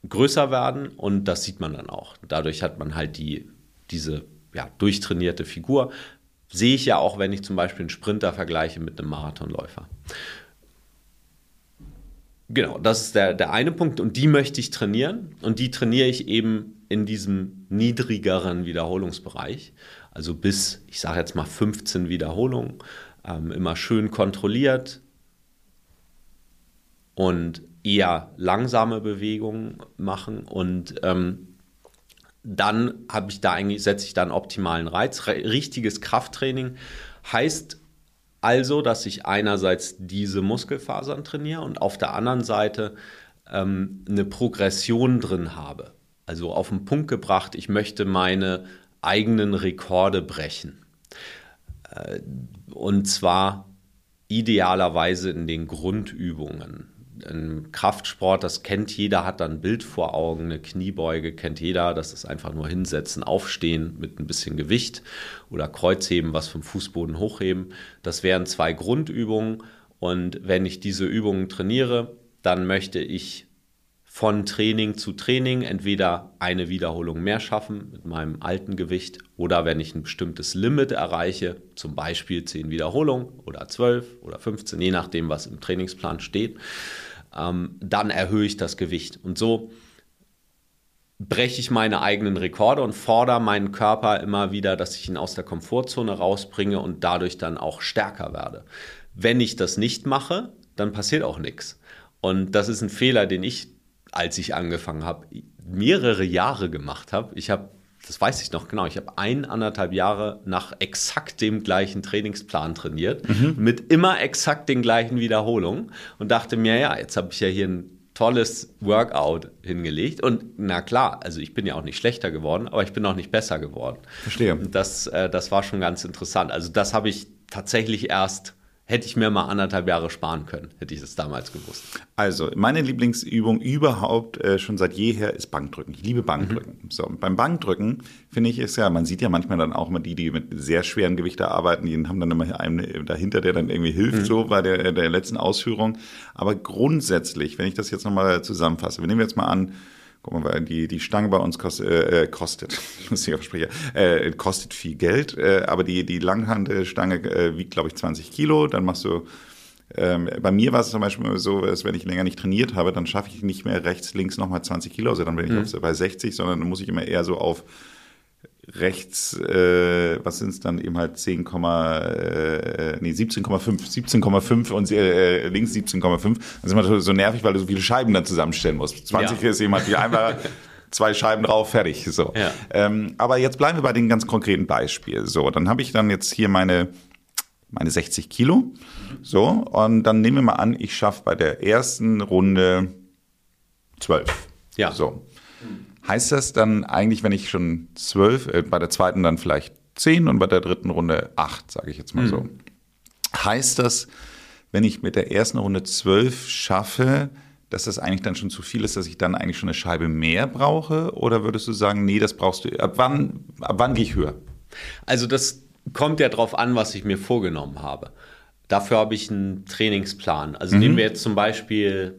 Speaker 1: größer werden und das sieht man dann auch. Dadurch hat man halt die, diese ja, durchtrainierte Figur. Sehe ich ja auch, wenn ich zum Beispiel einen Sprinter vergleiche mit einem Marathonläufer. Genau, das ist der, der eine Punkt und die möchte ich trainieren und die trainiere ich eben in diesem niedrigeren Wiederholungsbereich, also bis, ich sage jetzt mal 15 Wiederholungen, ähm, immer schön kontrolliert und eher langsame Bewegungen machen und ähm, dann habe ich da eigentlich setze ich da einen optimalen Reiz. Richtiges Krafttraining heißt also, dass ich einerseits diese Muskelfasern trainiere und auf der anderen Seite ähm, eine Progression drin habe. Also auf den Punkt gebracht, ich möchte meine eigenen Rekorde brechen. Äh, und zwar idealerweise in den Grundübungen. Ein Kraftsport, das kennt jeder, hat dann ein Bild vor Augen, eine Kniebeuge kennt jeder, das ist einfach nur hinsetzen, aufstehen mit ein bisschen Gewicht oder Kreuzheben, was vom Fußboden hochheben. Das wären zwei Grundübungen und wenn ich diese Übungen trainiere, dann möchte ich von Training zu Training entweder eine Wiederholung mehr schaffen mit meinem alten Gewicht oder wenn ich ein bestimmtes Limit erreiche, zum Beispiel 10 Wiederholungen oder 12 oder 15, je nachdem, was im Trainingsplan steht, ähm, dann erhöhe ich das Gewicht. Und so breche ich meine eigenen Rekorde und fordere meinen Körper immer wieder, dass ich ihn aus der Komfortzone rausbringe und dadurch dann auch stärker werde. Wenn ich das nicht mache, dann passiert auch nichts. Und das ist ein Fehler, den ich, als ich angefangen habe, mehrere Jahre gemacht habe. Ich habe, das weiß ich noch genau, ich habe eineinhalb Jahre nach exakt dem gleichen Trainingsplan trainiert, mhm. mit immer exakt den gleichen Wiederholungen und dachte mir, ja, jetzt habe ich ja hier ein tolles Workout hingelegt. Und na klar, also ich bin ja auch nicht schlechter geworden, aber ich bin auch nicht besser geworden.
Speaker 3: Verstehe.
Speaker 1: Das, äh, das war schon ganz interessant. Also das habe ich tatsächlich erst hätte ich mir mal anderthalb Jahre sparen können, hätte ich das damals gewusst.
Speaker 3: Also, meine Lieblingsübung überhaupt äh, schon seit jeher ist Bankdrücken. Ich liebe Bankdrücken. Mhm. So, beim Bankdrücken finde ich es ja, man sieht ja manchmal dann auch immer die, die mit sehr schweren Gewichten arbeiten, die haben dann immer einen dahinter, der dann irgendwie hilft, mhm. so bei der, der letzten Ausführung. Aber grundsätzlich, wenn ich das jetzt nochmal zusammenfasse, wir nehmen jetzt mal an, Guck mal, die, die Stange bei uns kostet, äh, äh kostet, muss ich aussprechen, äh, kostet viel Geld, äh, aber die, die Langhandelstange äh, wiegt, glaube ich, 20 Kilo. Dann machst du, ähm, bei mir war es zum Beispiel so, dass wenn ich länger nicht trainiert habe, dann schaffe ich nicht mehr rechts, links nochmal 20 Kilo, also dann bin ich mhm. auf, bei 60, sondern dann muss ich immer eher so auf rechts, äh, was sind es dann eben halt 10, äh, nee, 17,5, 17,5 und äh, links 17,5. Das ist immer so nervig, weil du so viele Scheiben dann zusammenstellen musst. 20 ja. ist eben halt viel einfacher. zwei Scheiben drauf, fertig. So. Ja. Ähm, aber jetzt bleiben wir bei dem ganz konkreten Beispiel. So, dann habe ich dann jetzt hier meine, meine 60 Kilo. So, und dann nehmen wir mal an, ich schaffe bei der ersten Runde 12. Ja. So. Heißt das dann eigentlich, wenn ich schon zwölf, äh, bei der zweiten dann vielleicht zehn und bei der dritten Runde acht, sage ich jetzt mal mhm. so. Heißt das, wenn ich mit der ersten Runde zwölf schaffe, dass das eigentlich dann schon zu viel ist, dass ich dann eigentlich schon eine Scheibe mehr brauche? Oder würdest du sagen, nee, das brauchst du, ab wann, ab wann gehe ich höher?
Speaker 1: Also das kommt ja drauf an, was ich mir vorgenommen habe. Dafür habe ich einen Trainingsplan. Also mhm. nehmen wir jetzt zum Beispiel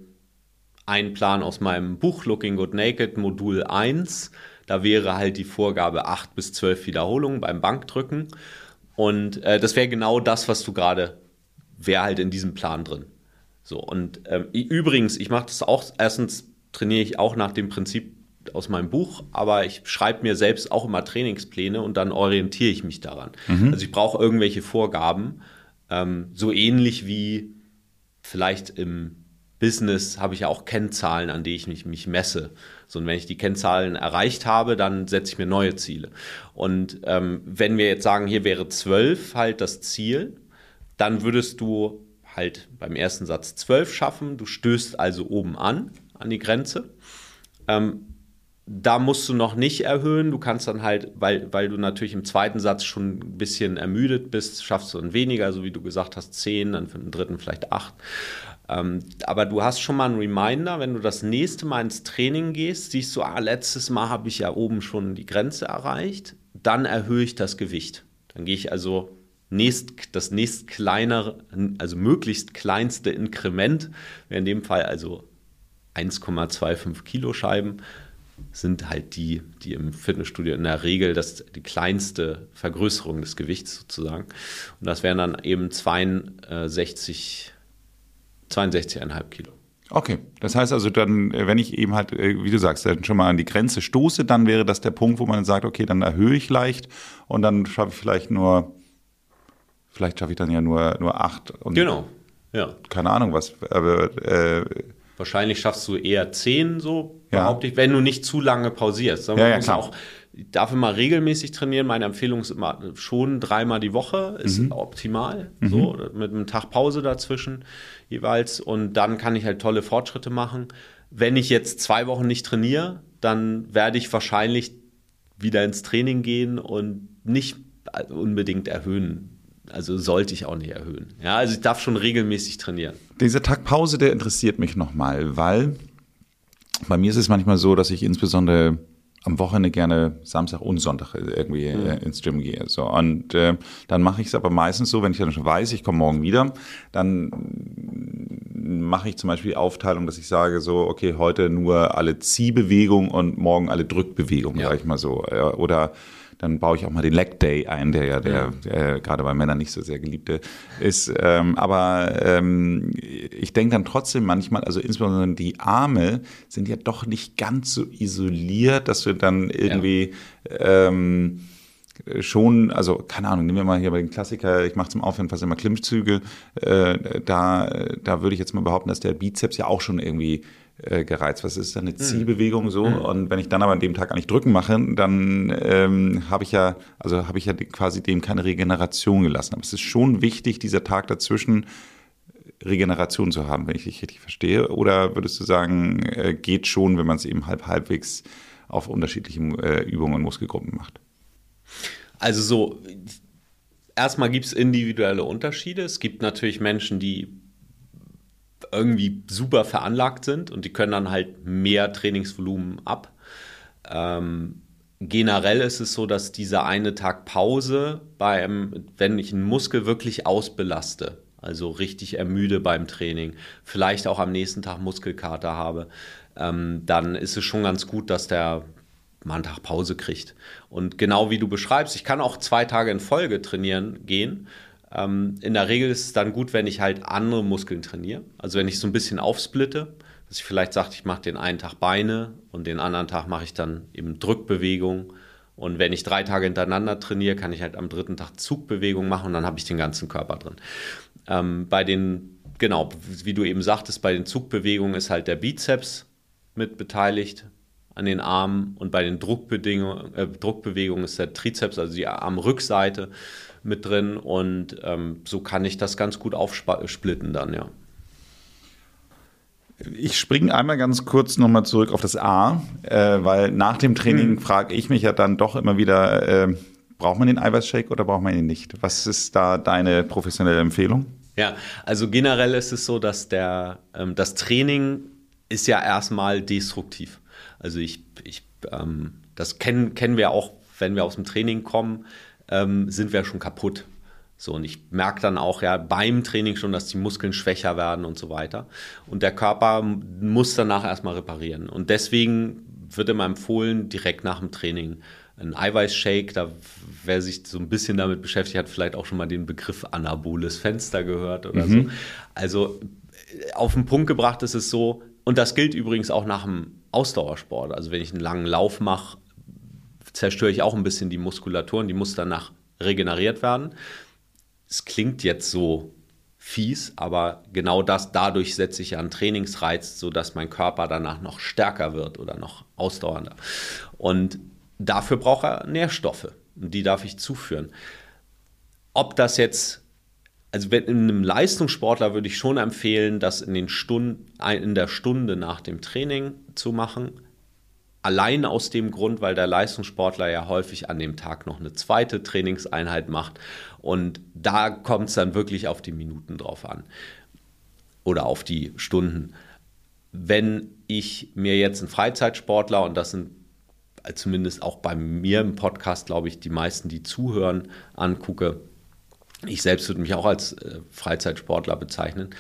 Speaker 1: ein Plan aus meinem Buch Looking Good Naked, Modul 1. Da wäre halt die Vorgabe 8 bis 12 Wiederholungen beim Bankdrücken. Und äh, das wäre genau das, was du gerade, wäre halt in diesem Plan drin. So, und ähm, übrigens, ich mache das auch, erstens trainiere ich auch nach dem Prinzip aus meinem Buch, aber ich schreibe mir selbst auch immer Trainingspläne und dann orientiere ich mich daran. Mhm. Also ich brauche irgendwelche Vorgaben, ähm, so ähnlich wie vielleicht im Business habe ich ja auch Kennzahlen, an die ich mich, mich messe. So, und wenn ich die Kennzahlen erreicht habe, dann setze ich mir neue Ziele. Und ähm, wenn wir jetzt sagen, hier wäre 12 halt das Ziel, dann würdest du halt beim ersten Satz 12 schaffen. Du stößt also oben an, an die Grenze. Ähm, da musst du noch nicht erhöhen. Du kannst dann halt, weil, weil du natürlich im zweiten Satz schon ein bisschen ermüdet bist, schaffst du dann weniger, so wie du gesagt hast, 10, dann für den dritten vielleicht 8. Ähm, aber du hast schon mal einen Reminder, wenn du das nächste Mal ins Training gehst, siehst du, ah, letztes Mal habe ich ja oben schon die Grenze erreicht, dann erhöhe ich das Gewicht. Dann gehe ich also nächst, das nächst kleinere, also möglichst kleinste Inkrement, in dem Fall also 1,25 Kilo Scheiben, sind halt die, die im Fitnessstudio in der Regel das, die kleinste Vergrößerung des Gewichts sozusagen. Und das wären dann eben 62 62,5 Kilo.
Speaker 3: Okay, das heißt also dann, äh, wenn ich eben halt, äh, wie du sagst, dann schon mal an die Grenze stoße, dann wäre das der Punkt, wo man sagt, okay, dann erhöhe ich leicht und dann schaffe ich vielleicht nur, vielleicht schaffe ich dann ja nur, nur acht. Und
Speaker 1: genau, ja.
Speaker 3: Keine Ahnung was, aber
Speaker 1: äh, Wahrscheinlich schaffst du eher zehn, so behaupte ja. ich, wenn du nicht zu lange pausierst.
Speaker 3: Ja, ja, klar. Auch,
Speaker 1: darf immer regelmäßig trainieren. Meine Empfehlung ist immer schon dreimal die Woche, ist mhm. optimal. Mhm. So, mit einem Tag Pause dazwischen jeweils. Und dann kann ich halt tolle Fortschritte machen. Wenn ich jetzt zwei Wochen nicht trainiere, dann werde ich wahrscheinlich wieder ins Training gehen und nicht unbedingt erhöhen. Also sollte ich auch nicht erhöhen. Ja, also ich darf schon regelmäßig trainieren.
Speaker 3: Dieser Tag Pause, der interessiert mich nochmal, weil bei mir ist es manchmal so, dass ich insbesondere am Wochenende gerne Samstag und Sonntag irgendwie mhm. ins Gym gehe. So. Und äh, dann mache ich es aber meistens so, wenn ich dann schon weiß, ich komme morgen wieder, dann mache ich zum Beispiel die Aufteilung, dass ich sage so, okay, heute nur alle Ziehbewegungen und morgen alle Drückbewegungen, ja. sage ich mal so. Oder dann baue ich auch mal den Leg Day ein, der ja der, der gerade bei Männern nicht so sehr geliebte ist. Ähm, aber ähm, ich denke dann trotzdem manchmal, also insbesondere die Arme sind ja doch nicht ganz so isoliert, dass du dann irgendwie ja. ähm, schon, also keine Ahnung, nehmen wir mal hier bei den Klassiker, ich mache zum Aufwärmen fast immer Klimmzüge, äh, da, da würde ich jetzt mal behaupten, dass der Bizeps ja auch schon irgendwie äh, gereizt. Was ist dann eine hm. Ziehbewegung so? Mhm. Und wenn ich dann aber an dem Tag eigentlich drücken mache, dann ähm, habe ich ja, also habe ich ja quasi dem keine Regeneration gelassen. Aber es ist schon wichtig, dieser Tag dazwischen Regeneration zu haben, wenn ich dich richtig verstehe. Oder würdest du sagen, äh, geht schon, wenn man es eben halb halbwegs auf unterschiedlichen äh, Übungen und Muskelgruppen macht?
Speaker 1: Also so, erstmal gibt es individuelle Unterschiede. Es gibt natürlich Menschen, die irgendwie super veranlagt sind und die können dann halt mehr Trainingsvolumen ab. Ähm, generell ist es so, dass dieser eine Tag Pause beim, wenn ich einen Muskel wirklich ausbelaste, also richtig ermüde beim Training, vielleicht auch am nächsten Tag Muskelkater habe, ähm, dann ist es schon ganz gut, dass der mal einen Tag Pause kriegt. Und genau wie du beschreibst, ich kann auch zwei Tage in Folge trainieren gehen ähm, in der Regel ist es dann gut, wenn ich halt andere Muskeln trainiere. Also wenn ich so ein bisschen aufsplitte, dass ich vielleicht sage, ich mache den einen Tag Beine und den anderen Tag mache ich dann eben Drückbewegung. Und wenn ich drei Tage hintereinander trainiere, kann ich halt am dritten Tag Zugbewegung machen und dann habe ich den ganzen Körper drin. Ähm, bei den, genau, wie du eben sagtest, bei den Zugbewegungen ist halt der Bizeps mit beteiligt an den Armen und bei den äh, Druckbewegungen ist der Trizeps, also die Armrückseite mit drin und ähm, so kann ich das ganz gut aufsplitten dann, ja.
Speaker 3: Ich springe einmal ganz kurz nochmal zurück auf das A, äh, weil nach dem Training hm. frage ich mich ja dann doch immer wieder, äh, braucht man den Eiweißshake oder braucht man ihn nicht? Was ist da deine professionelle Empfehlung?
Speaker 1: Ja, also generell ist es so, dass der, ähm, das Training ist ja erstmal destruktiv. Also ich, ich ähm, das kennen, kennen wir auch, wenn wir aus dem Training kommen ähm, sind wir schon kaputt. So, und ich merke dann auch ja beim Training schon, dass die Muskeln schwächer werden und so weiter. Und der Körper muss danach erstmal reparieren. Und deswegen wird immer empfohlen, direkt nach dem Training ein Eiweißshake. Da, wer sich so ein bisschen damit beschäftigt, hat vielleicht auch schon mal den Begriff anaboles Fenster gehört oder mhm. so. Also auf den Punkt gebracht ist es so, und das gilt übrigens auch nach dem Ausdauersport. Also wenn ich einen langen Lauf mache, zerstöre ich auch ein bisschen die Muskulatur und die muss danach regeneriert werden. Es klingt jetzt so fies, aber genau das, dadurch setze ich einen Trainingsreiz, sodass mein Körper danach noch stärker wird oder noch ausdauernder. Und dafür braucht er Nährstoffe und die darf ich zuführen. Ob das jetzt, also in einem Leistungssportler würde ich schon empfehlen, das in, den Stunden, in der Stunde nach dem Training zu machen Allein aus dem Grund, weil der Leistungssportler ja häufig an dem Tag noch eine zweite Trainingseinheit macht. Und da kommt es dann wirklich auf die Minuten drauf an. Oder auf die Stunden. Wenn ich mir jetzt einen Freizeitsportler, und das sind zumindest auch bei mir im Podcast, glaube ich, die meisten, die zuhören, angucke, ich selbst würde mich auch als äh, Freizeitsportler bezeichnen,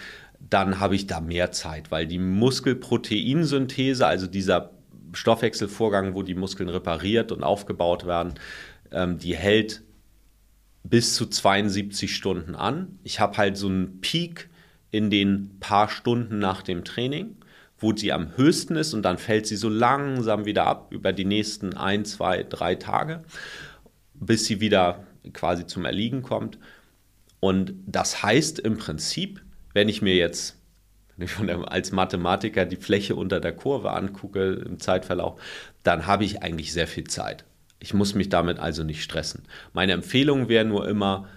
Speaker 1: dann habe ich da mehr Zeit, weil die Muskelproteinsynthese, also dieser Stoffwechselvorgang, wo die Muskeln repariert und aufgebaut werden, ähm, die hält bis zu 72 Stunden an. Ich habe halt so einen Peak in den paar Stunden nach dem Training, wo sie am höchsten ist und dann fällt sie so langsam wieder ab über die nächsten ein, zwei, drei Tage, bis sie wieder quasi zum Erliegen kommt. Und das heißt im Prinzip, wenn ich mir jetzt wenn ich der, als Mathematiker die Fläche unter der Kurve angucke im Zeitverlauf, dann habe ich eigentlich sehr viel Zeit. Ich muss mich damit also nicht stressen. Meine Empfehlung wäre nur immer,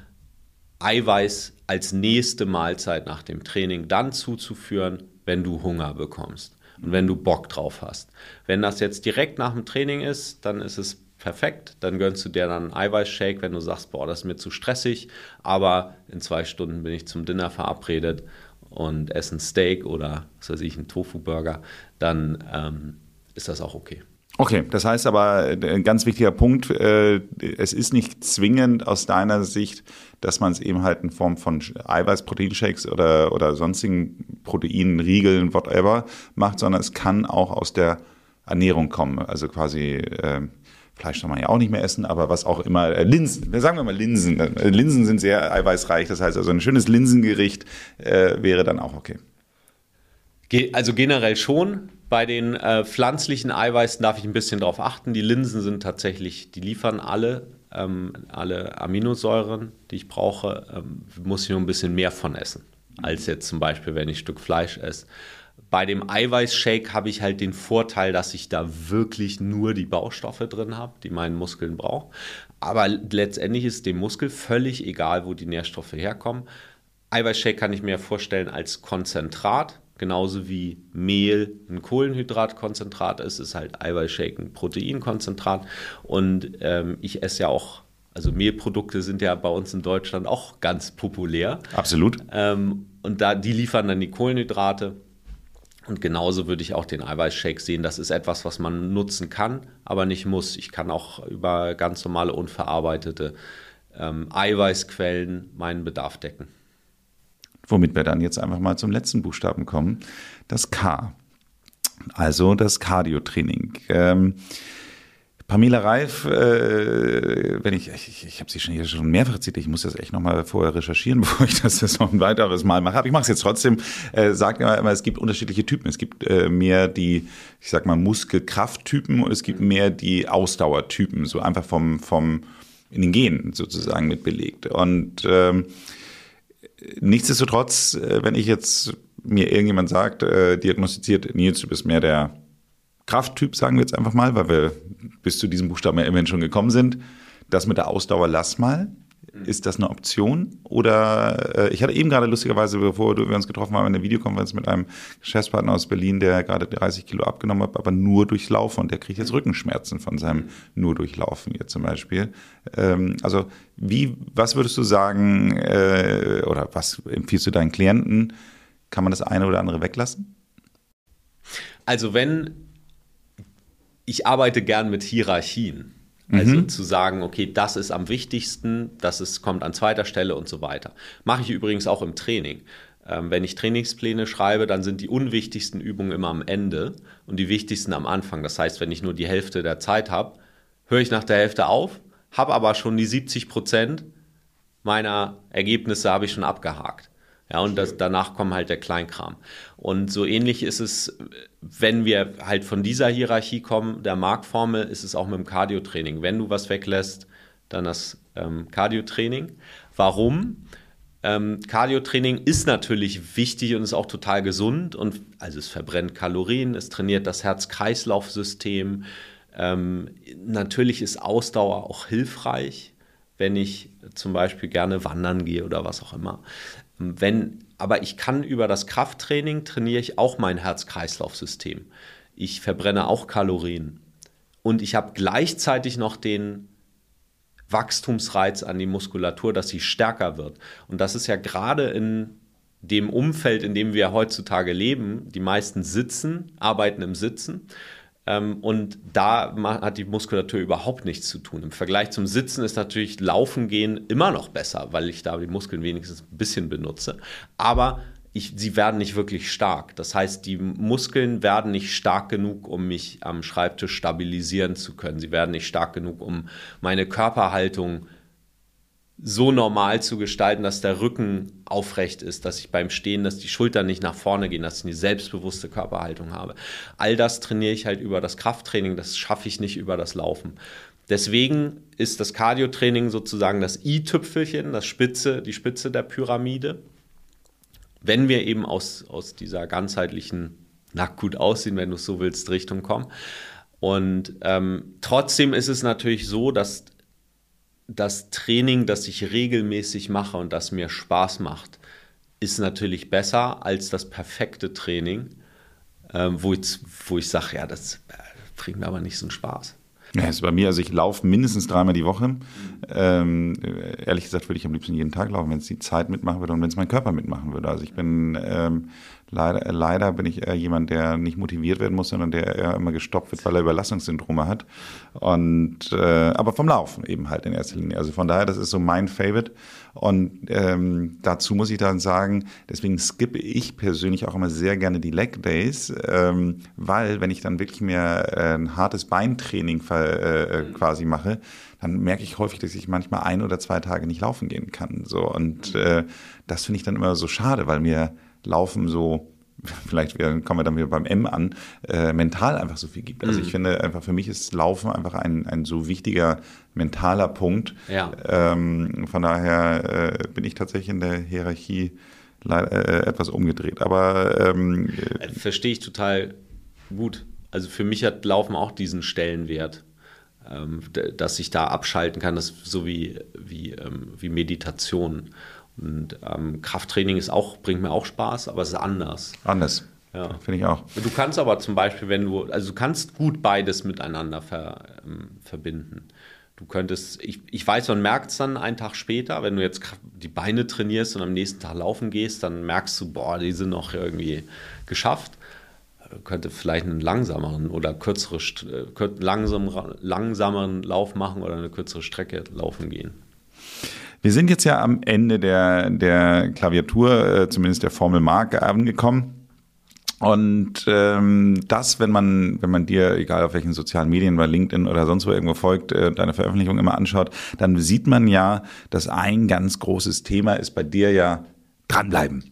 Speaker 1: Eiweiß als nächste Mahlzeit nach dem Training dann zuzuführen, wenn du Hunger bekommst und wenn du Bock drauf hast. Wenn das jetzt direkt nach dem Training ist, dann ist es perfekt. Dann gönnst du dir dann einen Eiweißshake, wenn du sagst, boah, das ist mir zu stressig, aber in zwei Stunden bin ich zum Dinner verabredet und essen Steak oder was weiß ich, einen Tofu-Burger, dann ähm, ist das auch okay.
Speaker 3: Okay, das heißt aber, ein ganz wichtiger Punkt, äh, es ist nicht zwingend aus deiner Sicht, dass man es eben halt in Form von Eiweiß, Proteinshakes oder, oder sonstigen Proteinen, Riegeln, whatever macht, sondern es kann auch aus der Ernährung kommen. Also quasi äh, Fleisch soll man ja auch nicht mehr essen, aber was auch immer, äh, Linsen, sagen wir mal Linsen. Äh, Linsen sind sehr eiweißreich, das heißt also ein schönes Linsengericht äh, wäre dann auch okay.
Speaker 1: Also generell schon. Bei den äh, pflanzlichen Eiweißen darf ich ein bisschen darauf achten. Die Linsen sind tatsächlich, die liefern alle, ähm, alle Aminosäuren, die ich brauche. Ähm, muss ich nur ein bisschen mehr von essen, als jetzt zum Beispiel, wenn ich ein Stück Fleisch esse. Bei dem Eiweißshake habe ich halt den Vorteil, dass ich da wirklich nur die Baustoffe drin habe, die meinen Muskeln brauchen. Aber letztendlich ist dem Muskel völlig egal, wo die Nährstoffe herkommen. Eiweißshake kann ich mir vorstellen als Konzentrat, genauso wie Mehl ein Kohlenhydratkonzentrat ist, ist halt Eiweißshake ein Proteinkonzentrat. Und ähm, ich esse ja auch, also Mehlprodukte sind ja bei uns in Deutschland auch ganz populär.
Speaker 3: Absolut.
Speaker 1: Ähm, und da, die liefern dann die Kohlenhydrate. Und genauso würde ich auch den Eiweißshake sehen. Das ist etwas, was man nutzen kann, aber nicht muss. Ich kann auch über ganz normale unverarbeitete ähm, Eiweißquellen meinen Bedarf decken.
Speaker 3: Womit wir dann jetzt einfach mal zum letzten Buchstaben kommen, das K. Also das Cardio-Training. Ähm, Pamela Reif, äh, wenn ich, ich, ich habe sie schon hier schon mehrfach zitiert, ich muss das echt nochmal vorher recherchieren, bevor ich das jetzt noch ein weiteres Mal mache. Aber ich mache es jetzt trotzdem, äh, sagt immer, immer, es gibt unterschiedliche Typen. Es gibt äh, mehr die, ich sag mal, Muskelkrafttypen und es gibt mehr die Ausdauertypen, so einfach vom, vom in den Genen sozusagen mit belegt. Und ähm, nichtsdestotrotz, äh, wenn ich jetzt mir irgendjemand sagt, äh, diagnostiziert, Nils, du bist mehr der Krafttyp, sagen wir jetzt einfach mal, weil wir bis zu diesem Buchstaben ja immerhin schon gekommen sind. Das mit der Ausdauer lass mal. Ist das eine Option? Oder äh, ich hatte eben gerade lustigerweise, bevor wir uns getroffen haben, eine Videokonferenz mit einem Geschäftspartner aus Berlin, der gerade 30 Kilo abgenommen hat, aber nur durchs Laufen und der kriegt jetzt Rückenschmerzen von seinem nur durchlaufen jetzt zum Beispiel. Ähm, also wie, was würdest du sagen äh, oder was empfiehlst du deinen Klienten? Kann man das eine oder andere weglassen?
Speaker 1: Also wenn ich arbeite gern mit Hierarchien. Also mhm. zu sagen, okay, das ist am wichtigsten, das ist, kommt an zweiter Stelle und so weiter. Mache ich übrigens auch im Training. Ähm, wenn ich Trainingspläne schreibe, dann sind die unwichtigsten Übungen immer am Ende und die wichtigsten am Anfang. Das heißt, wenn ich nur die Hälfte der Zeit habe, höre ich nach der Hälfte auf, habe aber schon die 70 Prozent meiner Ergebnisse habe ich schon abgehakt. Ja, und das, danach kommt halt der Kleinkram. Und so ähnlich ist es, wenn wir halt von dieser Hierarchie kommen, der Marktformel, ist es auch mit dem Cardio-Training. Wenn du was weglässt, dann das ähm, Cardio-Training. Warum? Ähm, Cardio-Training ist natürlich wichtig und ist auch total gesund und also es verbrennt Kalorien, es trainiert das Herz-Kreislauf-System. Ähm, natürlich ist Ausdauer auch hilfreich, wenn ich zum Beispiel gerne wandern gehe oder was auch immer. Wenn, aber ich kann über das Krafttraining trainiere ich auch mein Herz-Kreislauf-System. Ich verbrenne auch Kalorien. Und ich habe gleichzeitig noch den Wachstumsreiz an die Muskulatur, dass sie stärker wird. Und das ist ja gerade in dem Umfeld, in dem wir heutzutage leben, die meisten sitzen, arbeiten im Sitzen. Ähm, und da hat die Muskulatur überhaupt nichts zu tun. Im Vergleich zum Sitzen ist natürlich Laufen gehen immer noch besser, weil ich da die Muskeln wenigstens ein bisschen benutze. Aber ich, sie werden nicht wirklich stark. Das heißt, die Muskeln werden nicht stark genug, um mich am Schreibtisch stabilisieren zu können. Sie werden nicht stark genug, um meine Körperhaltung zu so normal zu gestalten, dass der Rücken aufrecht ist, dass ich beim Stehen, dass die Schultern nicht nach vorne gehen, dass ich eine selbstbewusste Körperhaltung habe. All das trainiere ich halt über das Krafttraining, das schaffe ich nicht über das Laufen. Deswegen ist das Cardiotraining sozusagen das i-Tüpfelchen, das Spitze, die Spitze der Pyramide. Wenn wir eben aus, aus dieser ganzheitlichen nackt gut aussehen, wenn du es so willst, Richtung kommen. Und ähm, trotzdem ist es natürlich so, dass das Training, das ich regelmäßig mache und das mir Spaß macht, ist natürlich besser als das perfekte Training, äh, wo ich, wo ich sage, ja, das äh, bringt mir aber nicht so einen Spaß.
Speaker 3: Ja, ist bei mir, also ich laufe mindestens dreimal die Woche. Ähm, ehrlich gesagt würde ich am liebsten jeden Tag laufen, wenn es die Zeit mitmachen würde und wenn es mein Körper mitmachen würde. Also ich bin ähm, Leider, äh, leider bin ich eher jemand, der nicht motiviert werden muss, sondern der eher immer gestoppt wird, weil er Überlastungssyndrome hat. Und äh, aber vom Laufen eben halt in erster Linie. Also von daher, das ist so mein Favorite. Und ähm, dazu muss ich dann sagen, deswegen skippe ich persönlich auch immer sehr gerne die Leg Days, ähm, weil wenn ich dann wirklich mehr äh, ein hartes Beintraining äh, äh, quasi mache, dann merke ich häufig, dass ich manchmal ein oder zwei Tage nicht laufen gehen kann. So und äh, das finde ich dann immer so schade, weil mir Laufen so vielleicht kommen wir dann wieder beim M an, äh, mental einfach so viel gibt. Also ich mhm. finde einfach, für mich ist Laufen einfach ein, ein so wichtiger mentaler Punkt. Ja. Ähm, von daher äh, bin ich tatsächlich in der Hierarchie leider, äh, etwas umgedreht. Aber ähm,
Speaker 1: äh, verstehe ich total gut. Also für mich hat Laufen auch diesen Stellenwert, ähm, dass ich da abschalten kann, das so wie, wie, ähm, wie Meditation. Und ähm, Krafttraining ist auch, bringt mir auch Spaß, aber es ist anders.
Speaker 3: Anders. Ja. Finde ich auch.
Speaker 1: Du kannst aber zum Beispiel, wenn du, also du kannst gut beides miteinander ver, ähm, verbinden. Du könntest, ich, ich weiß, man merkt es dann einen Tag später, wenn du jetzt die Beine trainierst und am nächsten Tag laufen gehst, dann merkst du, boah, die sind noch irgendwie geschafft. Könnte vielleicht einen langsameren oder kürzere, äh, langsam, langsameren Lauf machen oder eine kürzere Strecke laufen gehen.
Speaker 3: Wir sind jetzt ja am Ende der, der Klaviatur, äh, zumindest der Formel Mark, angekommen. Und ähm, das, wenn man, wenn man dir, egal auf welchen sozialen Medien, bei LinkedIn oder sonst wo irgendwo folgt, äh, deine Veröffentlichung immer anschaut, dann sieht man ja, dass ein ganz großes Thema ist bei dir ja dranbleiben.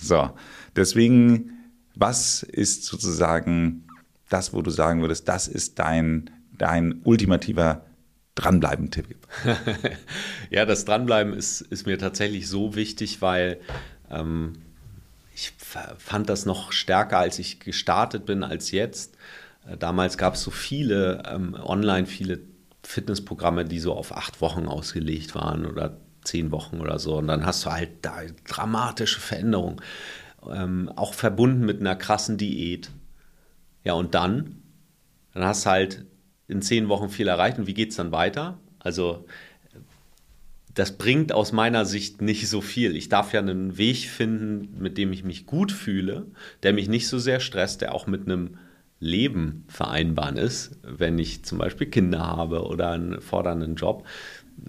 Speaker 3: So, deswegen, was ist sozusagen das, wo du sagen würdest, das ist dein, dein ultimativer Dranbleiben-Tipp?
Speaker 1: ja, das Dranbleiben ist, ist mir tatsächlich so wichtig, weil ähm, ich fand das noch stärker, als ich gestartet bin, als jetzt. Äh, damals gab es so viele ähm, online, viele Fitnessprogramme, die so auf acht Wochen ausgelegt waren oder zehn Wochen oder so. Und dann hast du halt da dramatische Veränderungen, ähm, auch verbunden mit einer krassen Diät. Ja, und dann, dann hast du halt in zehn Wochen viel erreicht und wie geht es dann weiter? Also das bringt aus meiner Sicht nicht so viel. Ich darf ja einen Weg finden, mit dem ich mich gut fühle, der mich nicht so sehr stresst, der auch mit einem Leben vereinbaren ist, wenn ich zum Beispiel Kinder habe oder einen fordernden Job.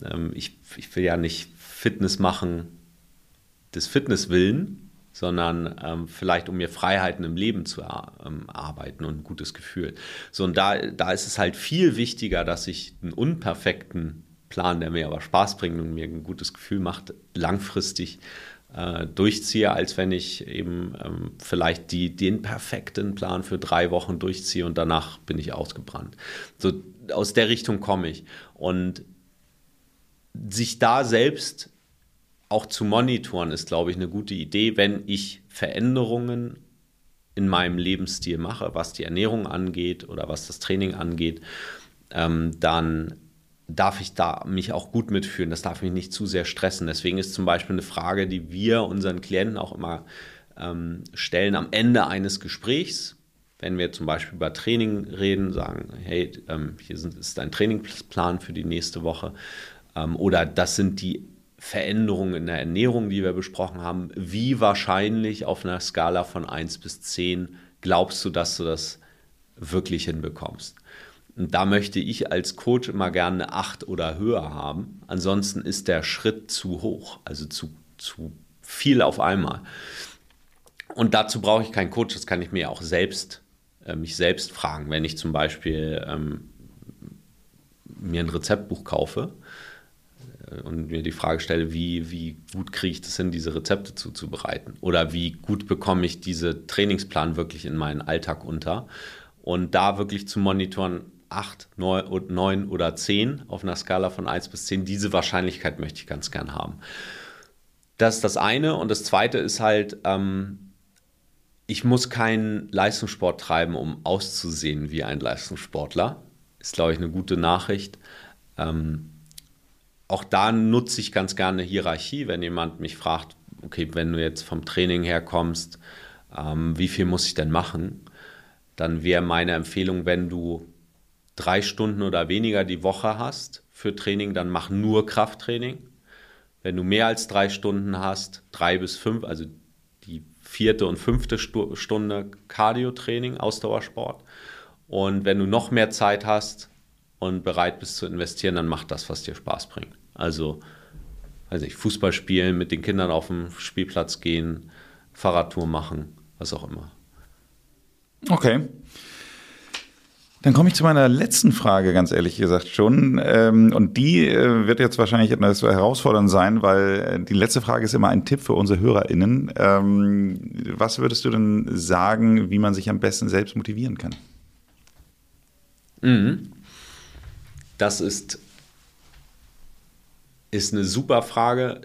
Speaker 1: Ähm, ich, ich will ja nicht Fitness machen des Fitness willen, sondern ähm, vielleicht um mir Freiheiten im Leben zu ähm, arbeiten und ein gutes Gefühl. So, und da, da ist es halt viel wichtiger, dass ich einen unperfekten Plan, der mir aber Spaß bringt und mir ein gutes Gefühl macht, langfristig äh, durchziehe, als wenn ich eben ähm, vielleicht die, den perfekten Plan für drei Wochen durchziehe und danach bin ich ausgebrannt. So aus der Richtung komme ich. Und sich da selbst auch zu monitoren ist, glaube ich, eine gute Idee, wenn ich Veränderungen in meinem Lebensstil mache, was die Ernährung angeht oder was das Training angeht, ähm, dann darf ich da mich auch gut mitfühlen. Das darf mich nicht zu sehr stressen. Deswegen ist zum Beispiel eine Frage, die wir unseren Klienten auch immer ähm, stellen am Ende eines Gesprächs, wenn wir zum Beispiel über Training reden, sagen, hey, ähm, hier sind, ist dein Trainingsplan für die nächste Woche ähm, oder das sind die Veränderungen in der Ernährung, die wir besprochen haben, wie wahrscheinlich auf einer Skala von 1 bis 10 glaubst du, dass du das wirklich hinbekommst? Und da möchte ich als Coach immer gerne eine 8 oder höher haben. Ansonsten ist der Schritt zu hoch, also zu, zu viel auf einmal. Und dazu brauche ich keinen Coach, das kann ich mir auch selbst, äh, mich selbst fragen. Wenn ich zum Beispiel ähm, mir ein Rezeptbuch kaufe, und mir die Frage stelle, wie, wie gut kriege ich das hin, diese Rezepte zuzubereiten? Oder wie gut bekomme ich diese Trainingsplan wirklich in meinen Alltag unter? Und da wirklich zu monitoren, 8, 9 oder 10 auf einer Skala von 1 bis 10, diese Wahrscheinlichkeit möchte ich ganz gern haben. Das ist das eine. Und das zweite ist halt, ähm, ich muss keinen Leistungssport treiben, um auszusehen wie ein Leistungssportler. Ist, glaube ich, eine gute Nachricht. Ähm, auch da nutze ich ganz gerne Hierarchie, wenn jemand mich fragt, okay, wenn du jetzt vom Training her kommst, ähm, wie viel muss ich denn machen? Dann wäre meine Empfehlung, wenn du drei Stunden oder weniger die Woche hast für Training, dann mach nur Krafttraining. Wenn du mehr als drei Stunden hast, drei bis fünf, also die vierte und fünfte Stunde Cardio-Training, Ausdauersport. Und wenn du noch mehr Zeit hast und bereit bist zu investieren, dann mach das, was dir Spaß bringt. Also, weiß nicht, Fußball spielen, mit den Kindern auf den Spielplatz gehen, Fahrradtour machen, was auch immer.
Speaker 3: Okay. Dann komme ich zu meiner letzten Frage, ganz ehrlich gesagt schon. Ähm, und die äh, wird jetzt wahrscheinlich etwas herausfordernd sein, weil äh, die letzte Frage ist immer ein Tipp für unsere HörerInnen. Ähm, was würdest du denn sagen, wie man sich am besten selbst motivieren kann?
Speaker 1: Mhm. Das ist, ist eine super Frage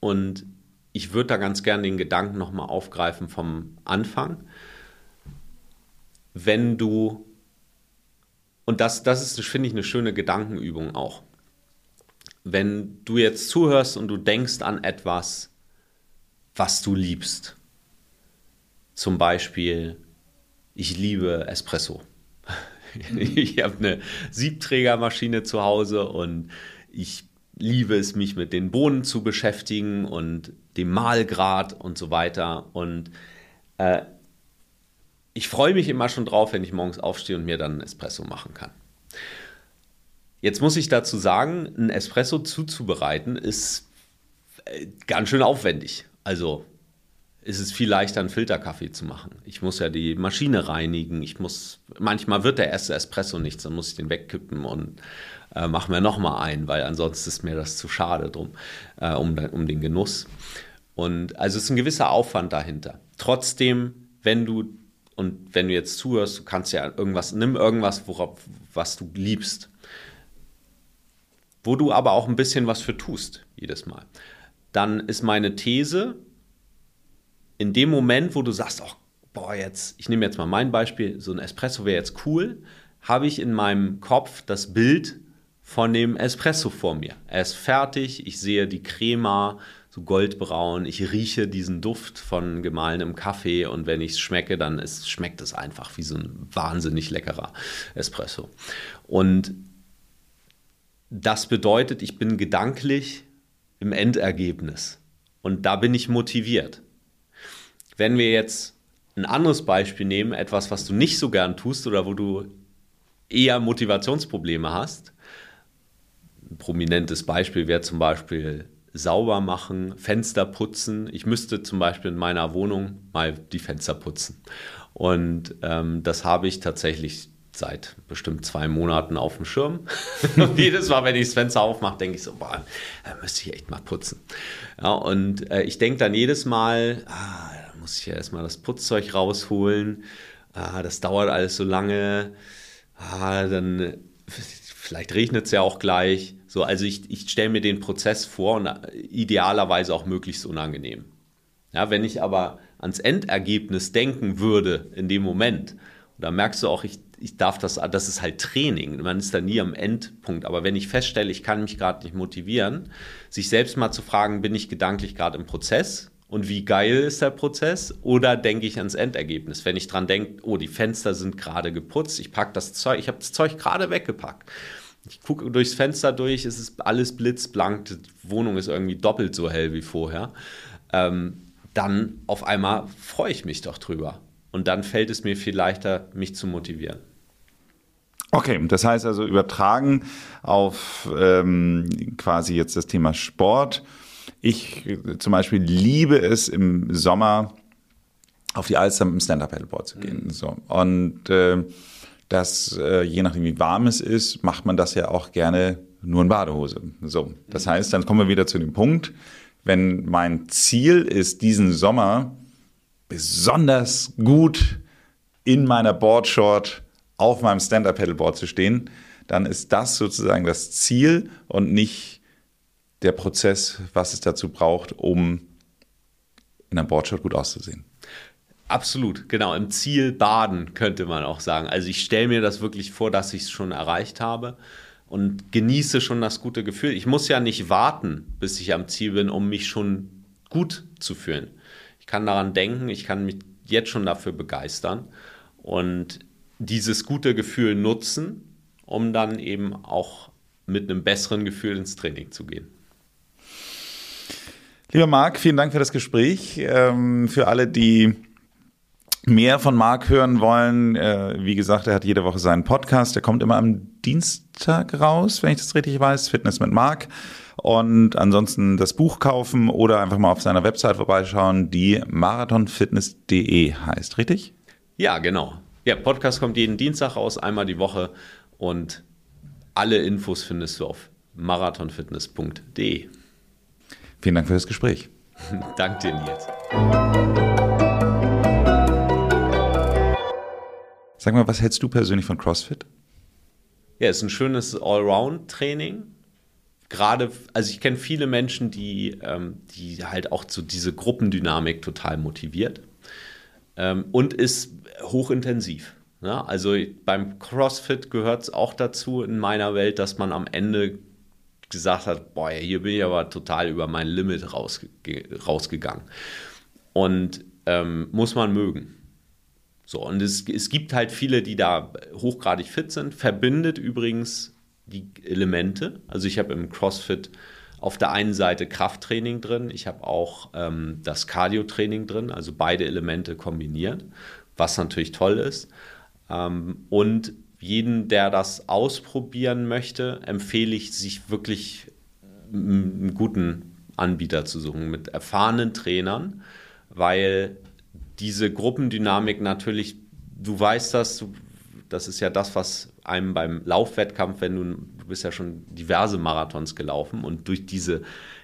Speaker 1: und ich würde da ganz gerne den Gedanken nochmal aufgreifen vom Anfang. Wenn du und das, das ist, finde ich, eine schöne Gedankenübung auch. Wenn du jetzt zuhörst und du denkst an etwas, was du liebst. Zum Beispiel, ich liebe Espresso. ich habe eine Siebträgermaschine zu Hause und ich liebe es, mich mit den Bohnen zu beschäftigen und dem Mahlgrad und so weiter. Und äh, ich freue mich immer schon drauf, wenn ich morgens aufstehe und mir dann einen Espresso machen kann. Jetzt muss ich dazu sagen, ein Espresso zuzubereiten ist äh, ganz schön aufwendig. Also ist es viel leichter, einen Filterkaffee zu machen. Ich muss ja die Maschine reinigen. Ich muss, manchmal wird der erste Espresso nichts, dann muss ich den wegkippen und äh, mache mir nochmal einen, weil ansonsten ist mir das zu schade drum, äh, um, um den Genuss. Und also es ist ein gewisser Aufwand dahinter. Trotzdem, wenn du und wenn du jetzt zuhörst, du kannst ja irgendwas, nimm irgendwas, worauf, was du liebst. Wo du aber auch ein bisschen was für tust, jedes Mal. Dann ist meine These, in dem Moment, wo du sagst, oh, boah, jetzt, ich nehme jetzt mal mein Beispiel, so ein Espresso wäre jetzt cool, habe ich in meinem Kopf das Bild von dem Espresso vor mir. Er ist fertig, ich sehe die Crema, so goldbraun. Ich rieche diesen Duft von gemahlenem Kaffee und wenn ich es schmecke, dann ist, schmeckt es einfach wie so ein wahnsinnig leckerer Espresso. Und das bedeutet, ich bin gedanklich im Endergebnis und da bin ich motiviert. Wenn wir jetzt ein anderes Beispiel nehmen, etwas, was du nicht so gern tust oder wo du eher Motivationsprobleme hast, ein prominentes Beispiel wäre zum Beispiel sauber machen, Fenster putzen. Ich müsste zum Beispiel in meiner Wohnung mal die Fenster putzen. Und ähm, das habe ich tatsächlich seit bestimmt zwei Monaten auf dem Schirm. und jedes Mal, wenn ich das Fenster aufmache, denke ich so, boah, müsste ich echt mal putzen. Ja, und äh, ich denke dann jedes Mal, ah, muss ich ja erstmal das Putzzeug rausholen. Ah, das dauert alles so lange. Ah, dann vielleicht regnet es ja auch gleich. So, also ich, ich stelle mir den Prozess vor und idealerweise auch möglichst unangenehm. Ja, wenn ich aber ans Endergebnis denken würde in dem Moment, da merkst du auch, ich, ich darf das, das ist halt Training. Man ist da nie am Endpunkt. Aber wenn ich feststelle, ich kann mich gerade nicht motivieren, sich selbst mal zu fragen, bin ich gedanklich gerade im Prozess und wie geil ist der Prozess? Oder denke ich ans Endergebnis? Wenn ich dran denke, oh, die Fenster sind gerade geputzt, ich packe das Zeug, ich habe das Zeug gerade weggepackt ich gucke durchs Fenster durch, es ist alles blitzblank, die Wohnung ist irgendwie doppelt so hell wie vorher. Ähm, dann auf einmal freue ich mich doch drüber. Und dann fällt es mir viel leichter, mich zu motivieren.
Speaker 3: Okay, das heißt also übertragen auf ähm, quasi jetzt das Thema Sport. Ich zum Beispiel liebe es im Sommer auf die Alster mit dem Stand-Up-Paddleboard zu gehen. Mhm. So. Und äh, dass äh, je nachdem wie warm es ist, macht man das ja auch gerne nur in Badehose. So, das heißt, dann kommen wir wieder zu dem Punkt, wenn mein Ziel ist, diesen Sommer besonders gut in meiner Boardshort auf meinem Stand-Up-Pedalboard zu stehen, dann ist das sozusagen das Ziel und nicht der Prozess, was es dazu braucht, um in einer Boardshort gut auszusehen.
Speaker 1: Absolut, genau. Im Ziel baden könnte man auch sagen. Also ich stelle mir das wirklich vor, dass ich es schon erreicht habe und genieße schon das gute Gefühl. Ich muss ja nicht warten, bis ich am Ziel bin, um mich schon gut zu fühlen. Ich kann daran denken, ich kann mich jetzt schon dafür begeistern und dieses gute Gefühl nutzen, um dann eben auch mit einem besseren Gefühl ins Training zu gehen.
Speaker 3: Lieber Marc, vielen Dank für das Gespräch. Ähm, für alle, die mehr von Marc hören wollen, äh, wie gesagt, er hat jede Woche seinen Podcast. Der kommt immer am Dienstag raus, wenn ich das richtig weiß. Fitness mit Marc. Und ansonsten das Buch kaufen oder einfach mal auf seiner Website vorbeischauen, die marathonfitness.de heißt, richtig?
Speaker 1: Ja, genau. Ja, Podcast kommt jeden Dienstag raus, einmal die Woche. Und alle Infos findest du auf marathonfitness.de.
Speaker 3: Vielen Dank für das Gespräch.
Speaker 1: Dank dir, Nils.
Speaker 3: Sag mal, was hältst du persönlich von CrossFit?
Speaker 1: Ja, es ist ein schönes Allround-Training. Gerade, also ich kenne viele Menschen, die, ähm, die halt auch so diese Gruppendynamik total motiviert ähm, und ist hochintensiv. Ne? also beim CrossFit gehört es auch dazu in meiner Welt, dass man am Ende gesagt hat, boah, hier bin ich aber total über mein Limit rausge rausgegangen. Und ähm, muss man mögen. So, und es, es gibt halt viele, die da hochgradig fit sind. Verbindet übrigens die Elemente. Also ich habe im CrossFit auf der einen Seite Krafttraining drin, ich habe auch ähm, das Cardio-Training drin, also beide Elemente kombiniert, was natürlich toll ist. Ähm, und jeden, der das ausprobieren möchte, empfehle ich, sich wirklich einen guten Anbieter zu suchen mit erfahrenen Trainern, weil diese Gruppendynamik natürlich, du weißt das, das ist ja das, was einem beim Laufwettkampf, wenn du, du bist ja schon diverse Marathons gelaufen und durch diese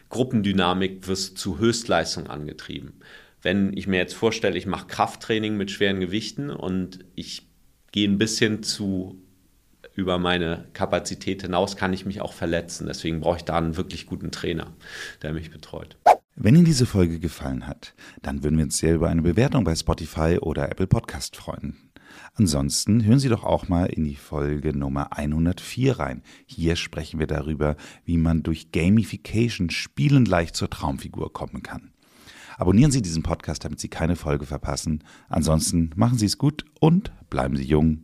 Speaker 1: Gruppendynamik wirst du zu Höchstleistung angetrieben. Wenn ich mir jetzt vorstelle, ich mache Krafttraining mit schweren Gewichten und ich gehe ein bisschen zu über meine Kapazität hinaus, kann ich mich auch verletzen. Deswegen brauche ich da einen wirklich guten Trainer, der mich betreut.
Speaker 3: Wenn Ihnen diese Folge gefallen hat, dann würden wir uns sehr über eine Bewertung bei Spotify oder Apple Podcast freuen. Ansonsten hören Sie doch auch mal in die Folge Nummer 104 rein. Hier sprechen wir darüber, wie man durch Gamification spielend leicht zur Traumfigur kommen kann. Abonnieren Sie diesen Podcast, damit Sie keine Folge verpassen. Ansonsten machen Sie es gut und bleiben Sie jung